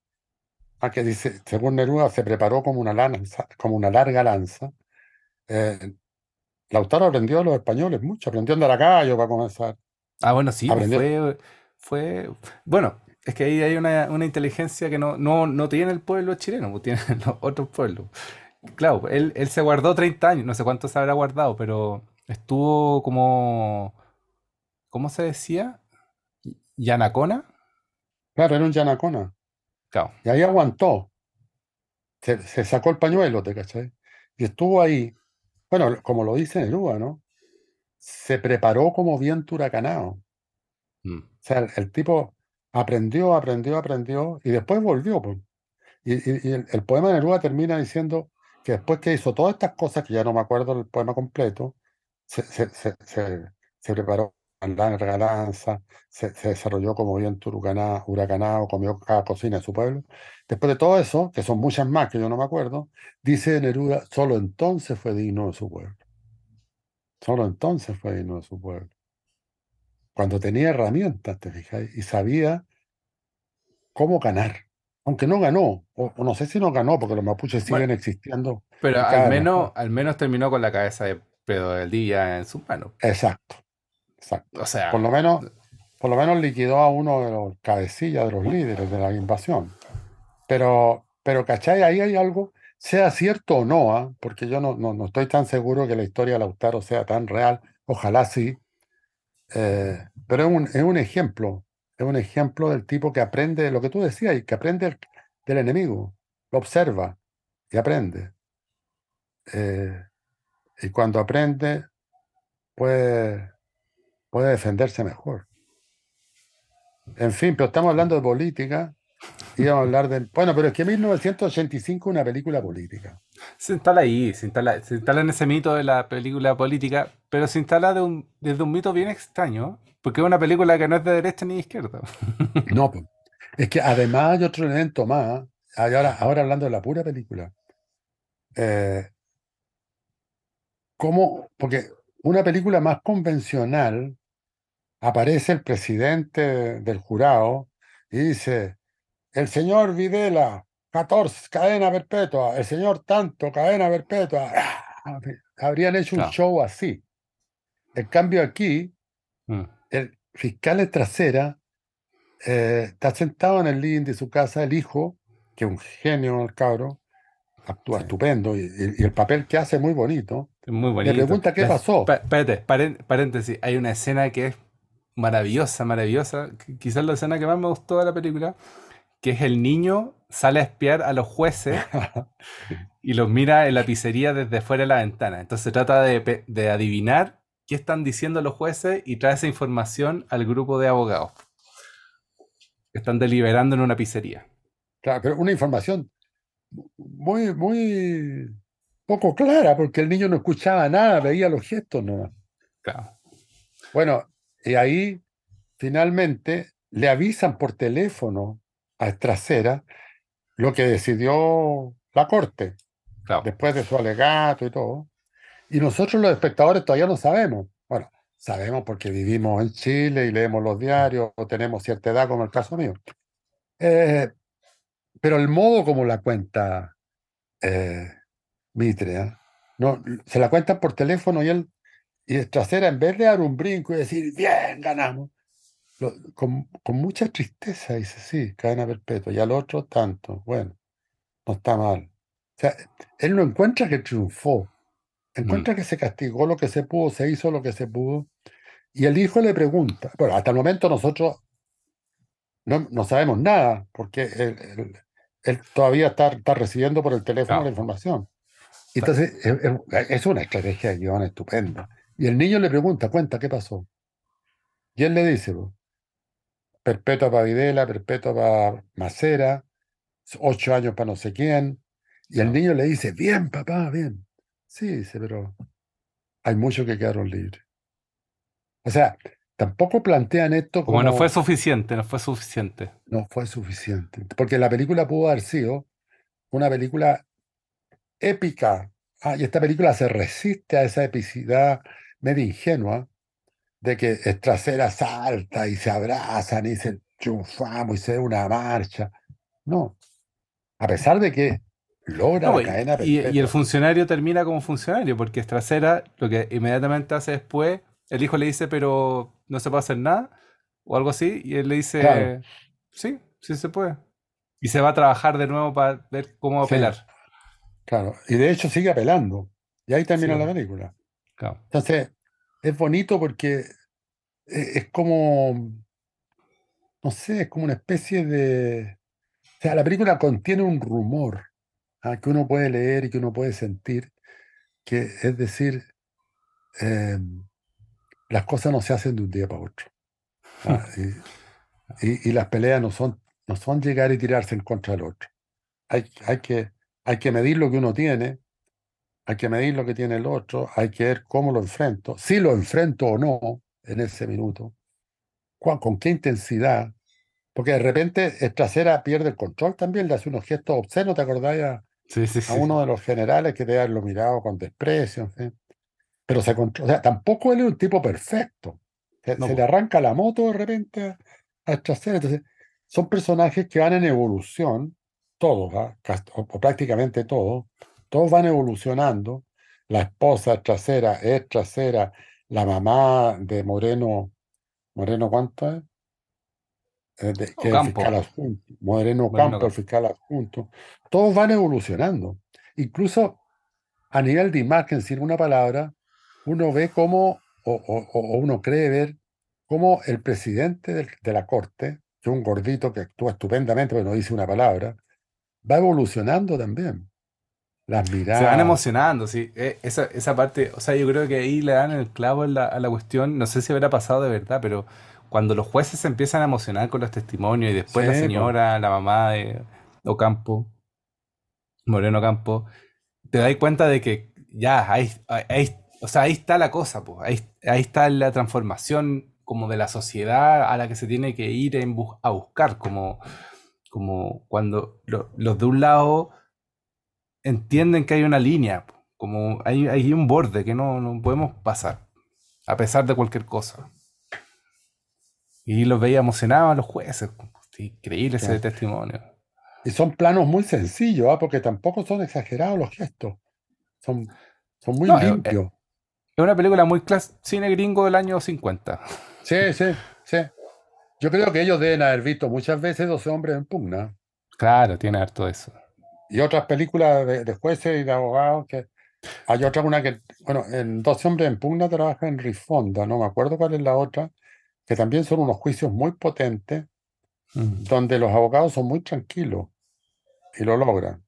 Ah, que dice, según Neruda, se preparó como una lanza, como una larga lanza. Eh, Lautaro aprendió de los españoles mucho, aprendió a andar a caballo para comenzar. Ah, bueno, sí, pues Aprendió. fue, fue... Bueno, es que ahí hay una, una inteligencia que no, no, no tiene el pueblo chileno, pues tiene los otros pueblos. Claro, él, él se guardó 30 años, no sé cuánto se habrá guardado, pero estuvo como... ¿Cómo se decía? ¿Yanacona? Claro, era un yanacona. Claro. Y ahí aguantó. Se, se sacó el pañuelo, ¿te cachai? Y estuvo ahí. Bueno, como lo dice Neruda, ¿no? Se preparó como viento huracanado. Mm. O sea, el, el tipo aprendió, aprendió, aprendió y después volvió. pues. Y, y- y el, el poema de Neruda termina diciendo que después que hizo todas estas cosas, que ya no me acuerdo el poema completo, se, se, se, se- se preparó en larga lanza, se, se desarrolló como viento huracanado, huracanado, comió cada cocina de su pueblo. Después de todo eso, que son muchas más que yo no me acuerdo, dice Neruda, solo entonces fue digno de su pueblo. Solo entonces fue digno de su pueblo. Cuando tenía herramientas, te fijas, y sabía cómo ganar. Aunque no ganó, o, o no sé si no ganó, porque los mapuches siguen existiendo pero al menos, al menos terminó con la cabeza de Pedro del Día en sus manos. Exacto, exacto. O Por sea, lo menos, por lo menos liquidó a uno de los cabecillas de los líderes de la invasión. Pero, pero, ¿cachai? Ahí hay algo, sea cierto o no, ¿ah? porque yo no, no, no estoy tan seguro que la historia de Lautaro sea tan real, ojalá sí, eh, pero es un, es un ejemplo, es un ejemplo del tipo que aprende lo que tú decías y que aprende el- del enemigo, lo observa y aprende. Eh, y cuando aprende, puede, puede defenderse mejor. En fin, pero estamos hablando de política y vamos a hablar de... Bueno, pero es que 1985 es una película política. se instala ahí, se instala, se instala en ese mito de la película política, pero se instala de un- desde un mito bien extraño, porque es una película que no es de derecha ni de izquierda. No, pues, es que además hay otro elemento más. Ahora, ahora hablando de la pura película. Eh, ¿cómo? Porque una película más convencional aparece el presidente del jurado y dice, el señor Videla, 14, cadena perpetua, el señor tanto, cadena perpetua. Ah, Habrían hecho un show así. En cambio aquí, Mm. el fiscal de trasera eh, está sentado en el living de su casa, el hijo, que es un genio el cabro, actúa Sí. estupendo y, el papel que hace es muy bonito. Muy Le bonito. pregunta qué pasó. pa- espérate, paren- paréntesis. Hay una escena que es maravillosa, maravillosa. qu- Quizás la escena que más me gustó de la película, que es el niño sale a espiar a los jueces y los mira en la pizzería desde fuera de la ventana. Entonces trata de, de adivinar qué están diciendo los jueces y trae esa información al grupo de abogados. que Están deliberando en una pizzería. Claro, pero una información muy, muy poco clara, porque el niño no escuchaba nada, veía los gestos nomás. Claro. Bueno, y ahí finalmente le avisan por teléfono a Trasera lo que decidió la corte, Claro. después de su alegato y todo. Y nosotros los espectadores todavía no sabemos. Bueno, sabemos porque vivimos en Chile y leemos los diarios o tenemos cierta edad, como el caso mío. Eh, pero el modo como la cuenta eh, Mitre, ¿eh? no, se la cuentan por teléfono y él, y el trasera, en vez de dar un brinco y decir, bien, ganamos, lo- con, con mucha tristeza dice, sí, cadena perpetua, y al otro tanto, bueno, no está mal. O sea, él no encuentra que triunfó, encuentra que se castigó lo que se pudo, se hizo lo que se pudo, y el hijo le pregunta, bueno, hasta el momento nosotros no, no sabemos nada, porque él, él- él todavía está, está recibiendo por el teléfono Claro. la información. Entonces, es, es- es una estrategia de guion estupenda. Y el niño le pregunta, cuenta, ¿qué pasó? Y él le dice, perpetua para Videla, perpetua para Macera, ocho años para no sé quién. Y el niño le dice, bien, papá, bien. Sí, dice, pero hay muchos que quedaron libres. O sea, tampoco plantean esto como, Como no fue suficiente, no fue suficiente. no fue suficiente. Porque la película pudo haber sido una película épica. Ah, y esta película se resiste a esa epicidad medio ingenua de que trasera salta y se abrazan y se chufamos y se da una marcha. No. A pesar de que logra No, la y, cadena y- y el funcionario termina como funcionario, porque trasera, lo que inmediatamente hace después, el hijo le dice, pero no se puede hacer nada, o algo así, y él le Claro, dice, sí, sí se puede. Y se va a trabajar de nuevo para ver cómo sí, apelar. claro. Y de hecho sigue apelando. Y ahí Sí, termina la pues, película. Claro. Entonces, es bonito porque e- es como, no sé, es como una especie de... O sea, la película contiene un rumor ah, que uno puede leer y que uno puede sentir, que es decir, eh, las cosas no se hacen de un día para otro. ah, y, y- y las peleas no son, no son llegar y tirarse en contra del otro. Hay, hay que, hay que medir lo que uno tiene, hay que medir lo que tiene el otro, hay que ver cómo lo enfrento, si lo enfrento o no en ese minuto, con qué intensidad, porque de repente el trasera pierde el control también, le hace unos gestos obscenos, ¿te acordás a, Sí, sí, a sí. uno de los generales que debe haberlo mirado con desprecio? en fin? Pero se controla, o sea, tampoco él es un tipo perfecto. Se, No, se le arranca la moto de repente a, a trasera. Entonces, son personajes que van en evolución, todos, ¿ah? O, o prácticamente todos, todos van evolucionando. La esposa trasera es trasera, la mamá de Moreno, Moreno, ¿cuánto es? Eh, de- que el fiscal adjunto, Moreno Moreno Campo, el fiscal adjunto, todos van evolucionando. Incluso a nivel de imagen, sin una palabra, uno ve cómo, o, o- o uno cree ver cómo el presidente de la corte, que es un gordito que actúa estupendamente, pero no dice una palabra, va evolucionando también. Las Se van emocionando, sí. Eh, Esa, esa parte, o sea, yo creo que ahí le dan el clavo en la- a la cuestión, no sé si habrá pasado de verdad, pero cuando los jueces se empiezan a emocionar con los testimonios y después la po, señora, la mamá de Ocampo, Moreno Campo, te das cuenta de que ya, ahí, ahí- o sea, ahí está la cosa, pues, ahí, ahí está la transformación como de la sociedad a la que se tiene que ir en bus- a buscar, como, como cuando lo- los de un lado entienden que hay una línea, como hay, hay un borde que no, no podemos pasar, a pesar de cualquier cosa. Y los veía emocionados a los jueces, increíble ese testimonio. Y son planos muy sencillos, ¿ah? porque tampoco son exagerados los gestos, son, son muy No, es, es- limpios. es una película muy clas cine gringo del año 50. Sí, sí, sí. Yo creo que ellos deben haber visto muchas veces 12 hombres en pugna Claro, tiene harto eso. Y otras películas de, de jueces y de abogados que hay otra una que, bueno, en 12 hombres en pugna trabaja en Rifonda, no me acuerdo cuál es la otra, que también son unos juicios muy potentes Mm. donde los abogados son muy tranquilos y lo logran.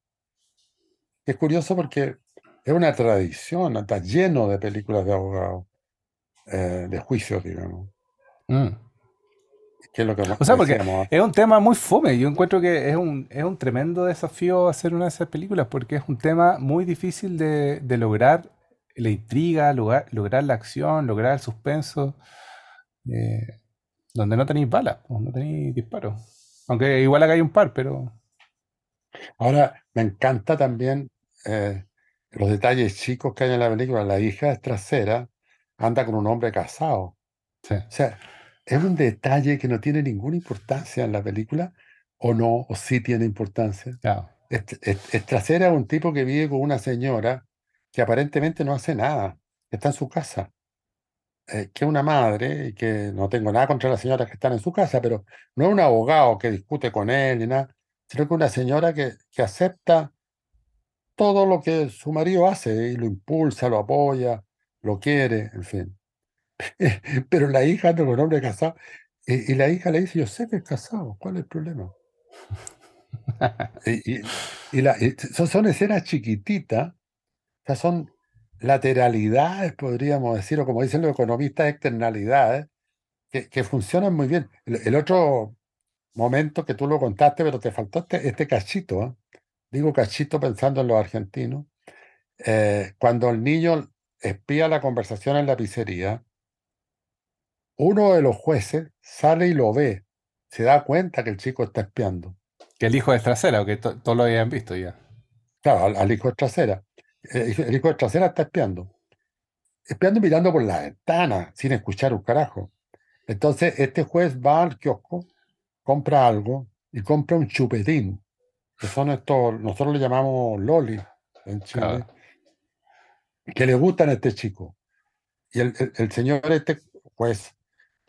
Es curioso porque es una tradición, está lleno de películas de abogados, eh, de juicios, digamos, Mm. Que es lo que O sea, porque decíamos. es un tema muy fome. Yo encuentro que es un, es un tremendo desafío hacer una de esas películas porque es un tema muy difícil de, de lograr la intriga, lograr, lograr la acción, lograr el suspenso, eh, donde no tenéis balas, no tenéis disparos. Aunque igual acá hay un par, pero Ahora, me encanta también eh, los detalles chicos que hay en la película. La hija es trasera, anda con un hombre casado. sí, O sea, es un detalle que no tiene ninguna importancia en la película, o no, o sí tiene importancia. claro. Es, es- es trasera es un tipo que vive con una señora que aparentemente no hace nada, que está en su casa, eh, que es una madre, y que no tengo nada contra las señoras que están en su casa, pero no es un abogado que discute con él ni nada, sino que una señora que, que acepta todo lo que su marido hace y lo impulsa, lo apoya, lo quiere, en fin. Pero la hija anda con un hombre casado y, y la hija le dice, yo sé que es casado, ¿cuál es el problema? Y, y- y la- y son, son escenas chiquititas, o sea, son lateralidades, podríamos decir, o como dicen los economistas, externalidades, que, que funcionan muy bien. El, el otro momento que tú lo contaste, pero te faltó este, este cachito, ¿eh? Digo cachito pensando en los argentinos, eh, cuando el niño espía la conversación en la pizzería, uno de los jueces sale y lo ve, se da cuenta que el chico está espiando. Que el hijo es trasera, que to- todos lo habían visto ya. claro, al, al hijo de trasera. El, hijo- el hijo de trasera está espiando. Espiando y mirando por la ventana, sin escuchar un carajo. Entonces, este juez va al kiosco, compra algo y compra un chupetín, que son estos, nosotros le llamamos loli en Chile, Claro. que le gustan a este chico. Y el, el- el señor este, pues,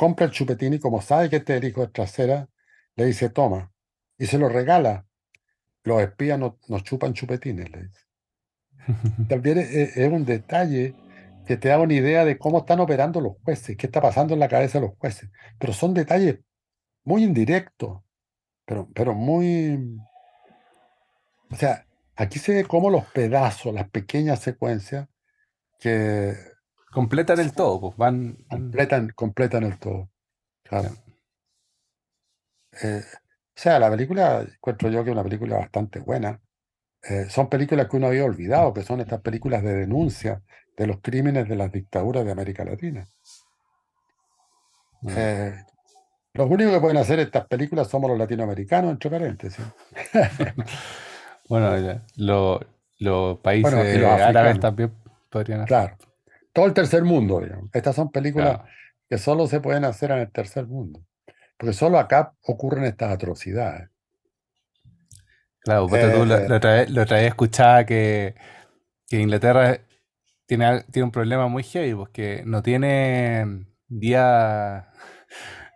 compra el chupetín y como sabe que este es el hijo de trasera, le dice, toma, y se lo regala. Los espías no, chupan chupetines, le dice. También es, es- es un detalle que te da una idea de cómo están operando los jueces, qué está pasando en la cabeza de los jueces. Pero son detalles muy indirectos, pero, pero muy... O sea, aquí se ve cómo los pedazos, las pequeñas secuencias que Completan el todo, pues van. completan, completan el todo. Claro. Eh, o sea, la película, encuentro yo que es una película bastante buena. Eh, son películas que uno había olvidado, que son estas películas de denuncia de los crímenes de las dictaduras de América Latina. Mm. Eh, los únicos que pueden hacer estas películas somos los latinoamericanos, entre paréntesis. Bueno, ya, lo- los países Bueno, los árabes también podrían hacer. Claro. Todo el tercer mundo, digamos. Estas son películas Claro. que solo se pueden hacer en el tercer mundo. Porque solo acá ocurren estas atrocidades. Claro, tú, Eh, la otra vez, la otra vez escuchaba que, que Inglaterra tiene, tiene un problema muy heavy, porque no tiene día,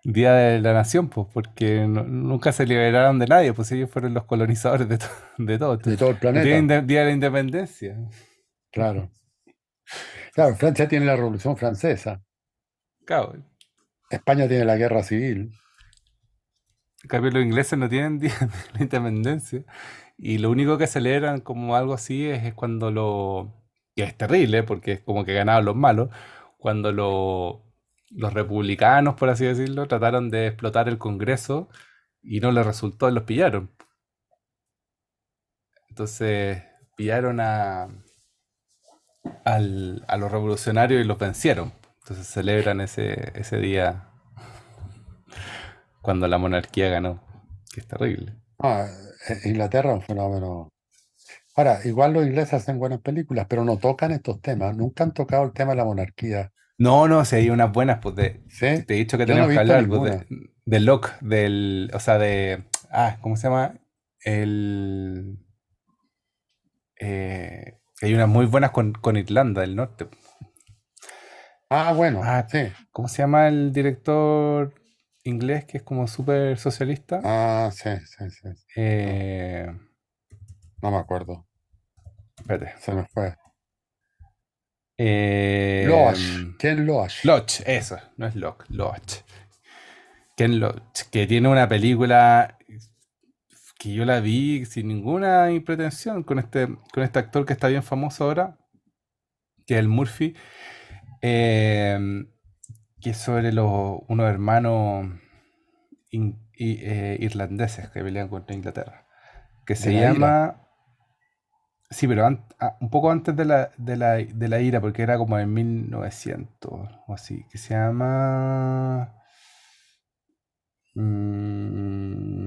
día de la nación, pues, porque no- nunca se liberaron de nadie, pues ellos fueron los colonizadores de, to- de todo. de todo el planeta. tienen día de la independencia. Claro. Claro, Francia tiene la Revolución Francesa. Claro, España tiene la Guerra Civil. en cambio los ingleses no tienen día de la independencia. Y lo único que celebran como algo así es, es cuando lo... Y es terrible, porque es como que ganaban los malos. Cuando lo- los republicanos, por así decirlo, trataron de explotar el Congreso y no les resultó y los pillaron. Entonces pillaron a, al- a los revolucionarios y los vencieron. Entonces celebran ese, ese día cuando la monarquía ganó, que es terrible. Ah, eh, Inglaterra es un fenómeno. Ahora, igual los ingleses hacen buenas películas, pero no tocan estos temas. Nunca han tocado el tema de la monarquía. No, no, si hay unas buenas, pues de, ¿Sí? te he dicho que Yo no he tenemos que hablar pues, de, de Locke, del, o sea, de, ah, ¿cómo se llama? El, eh, hay unas muy buenas con, con Irlanda del Norte. Ah, bueno, Ah, sí. ¿Cómo se llama el director inglés que es como súper socialista? Ah, sí, sí, sí. Eh, No me acuerdo. espérate. Se me fue. Eh, Loach. Ken Loach. Loach, eso, no es Locke, Loach. Ken Loach, que tiene una película que yo la vi sin ninguna pretensión con este, con este actor que está bien famoso ahora, que es el Murphy, eh, que es sobre los, unos hermanos in- i- eh, irlandeses que pelean contra Inglaterra, que se ira. llama... Sí, pero an- ah, un poco antes de la, de la, de la ira, porque era como en 1900 o así, que se llama... mm,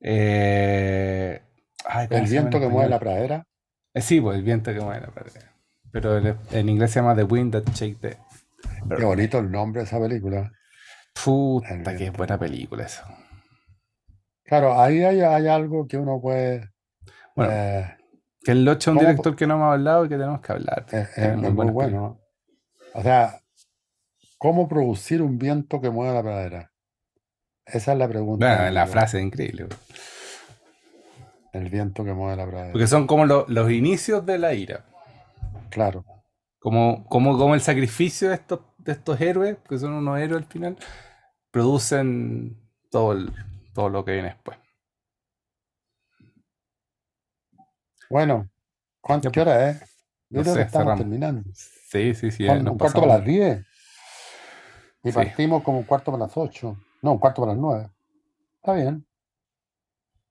eh, ay, ¿cómo El viento que mueve la pradera. Eh, sí, pues el viento que mueve la pradera. Pero en, en inglés se llama The Wind That Shake the Qué bonito el nombre de esa película. Puta, qué buena película eso. Claro, ahí hay, hay algo que uno puede. Bueno, eh, que el Loach es un ¿cómo director que no hemos hablado y que tenemos que hablar. es, muy bueno. O sea, ¿cómo producir un viento que mueva la pradera? Esa es la pregunta. Bueno, la frase es increíble. El viento que mueve la pradera. Porque son como lo- los inicios de la ira. Claro. Como, como, como el sacrificio de estos, de estos héroes, que son unos héroes al final, producen todo, el- todo lo que viene después. Bueno, ¿cuánto, ¿qué hora es? Yo No creo que estamos cerramos. terminando. Sí, sí, sí. Un cuarto para las 10. Y Sí. partimos como un cuarto para las 8. No, un cuarto para las 9. Está bien.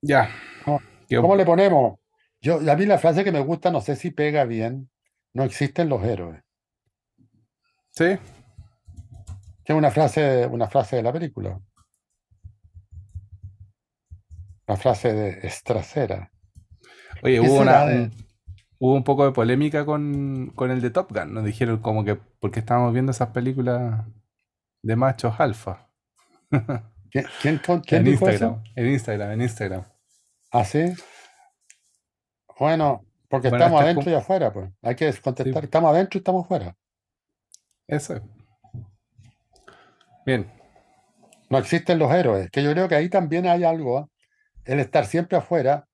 Ya. ¿Cómo, Yo- cómo le ponemos? Yo, a mí la frase que me gusta, no sé si pega bien. No existen los héroes. Sí, Que es una frase, una frase de la película. La frase de Estracera. Oye, ¿Qué hubo, una, de- hubo un poco de polémica con, con el de Top Gun. Nos dijeron como que porque estábamos viendo esas películas de machos alfa. ¿Quién, quién, con- quién En dijo Instagram, eso? en Instagram, en Instagram. ¿Ah, sí? Bueno, porque Bueno, estamos adentro y afuera, pues. Hay que contestar, Sí. estamos adentro y estamos afuera. Eso es. Bien. No existen los héroes, que yo creo que ahí también hay algo. ¿eh? El estar siempre afuera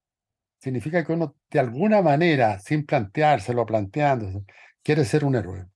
significa que uno, de alguna manera, sin planteárselo, planteándose, quiere ser un héroe.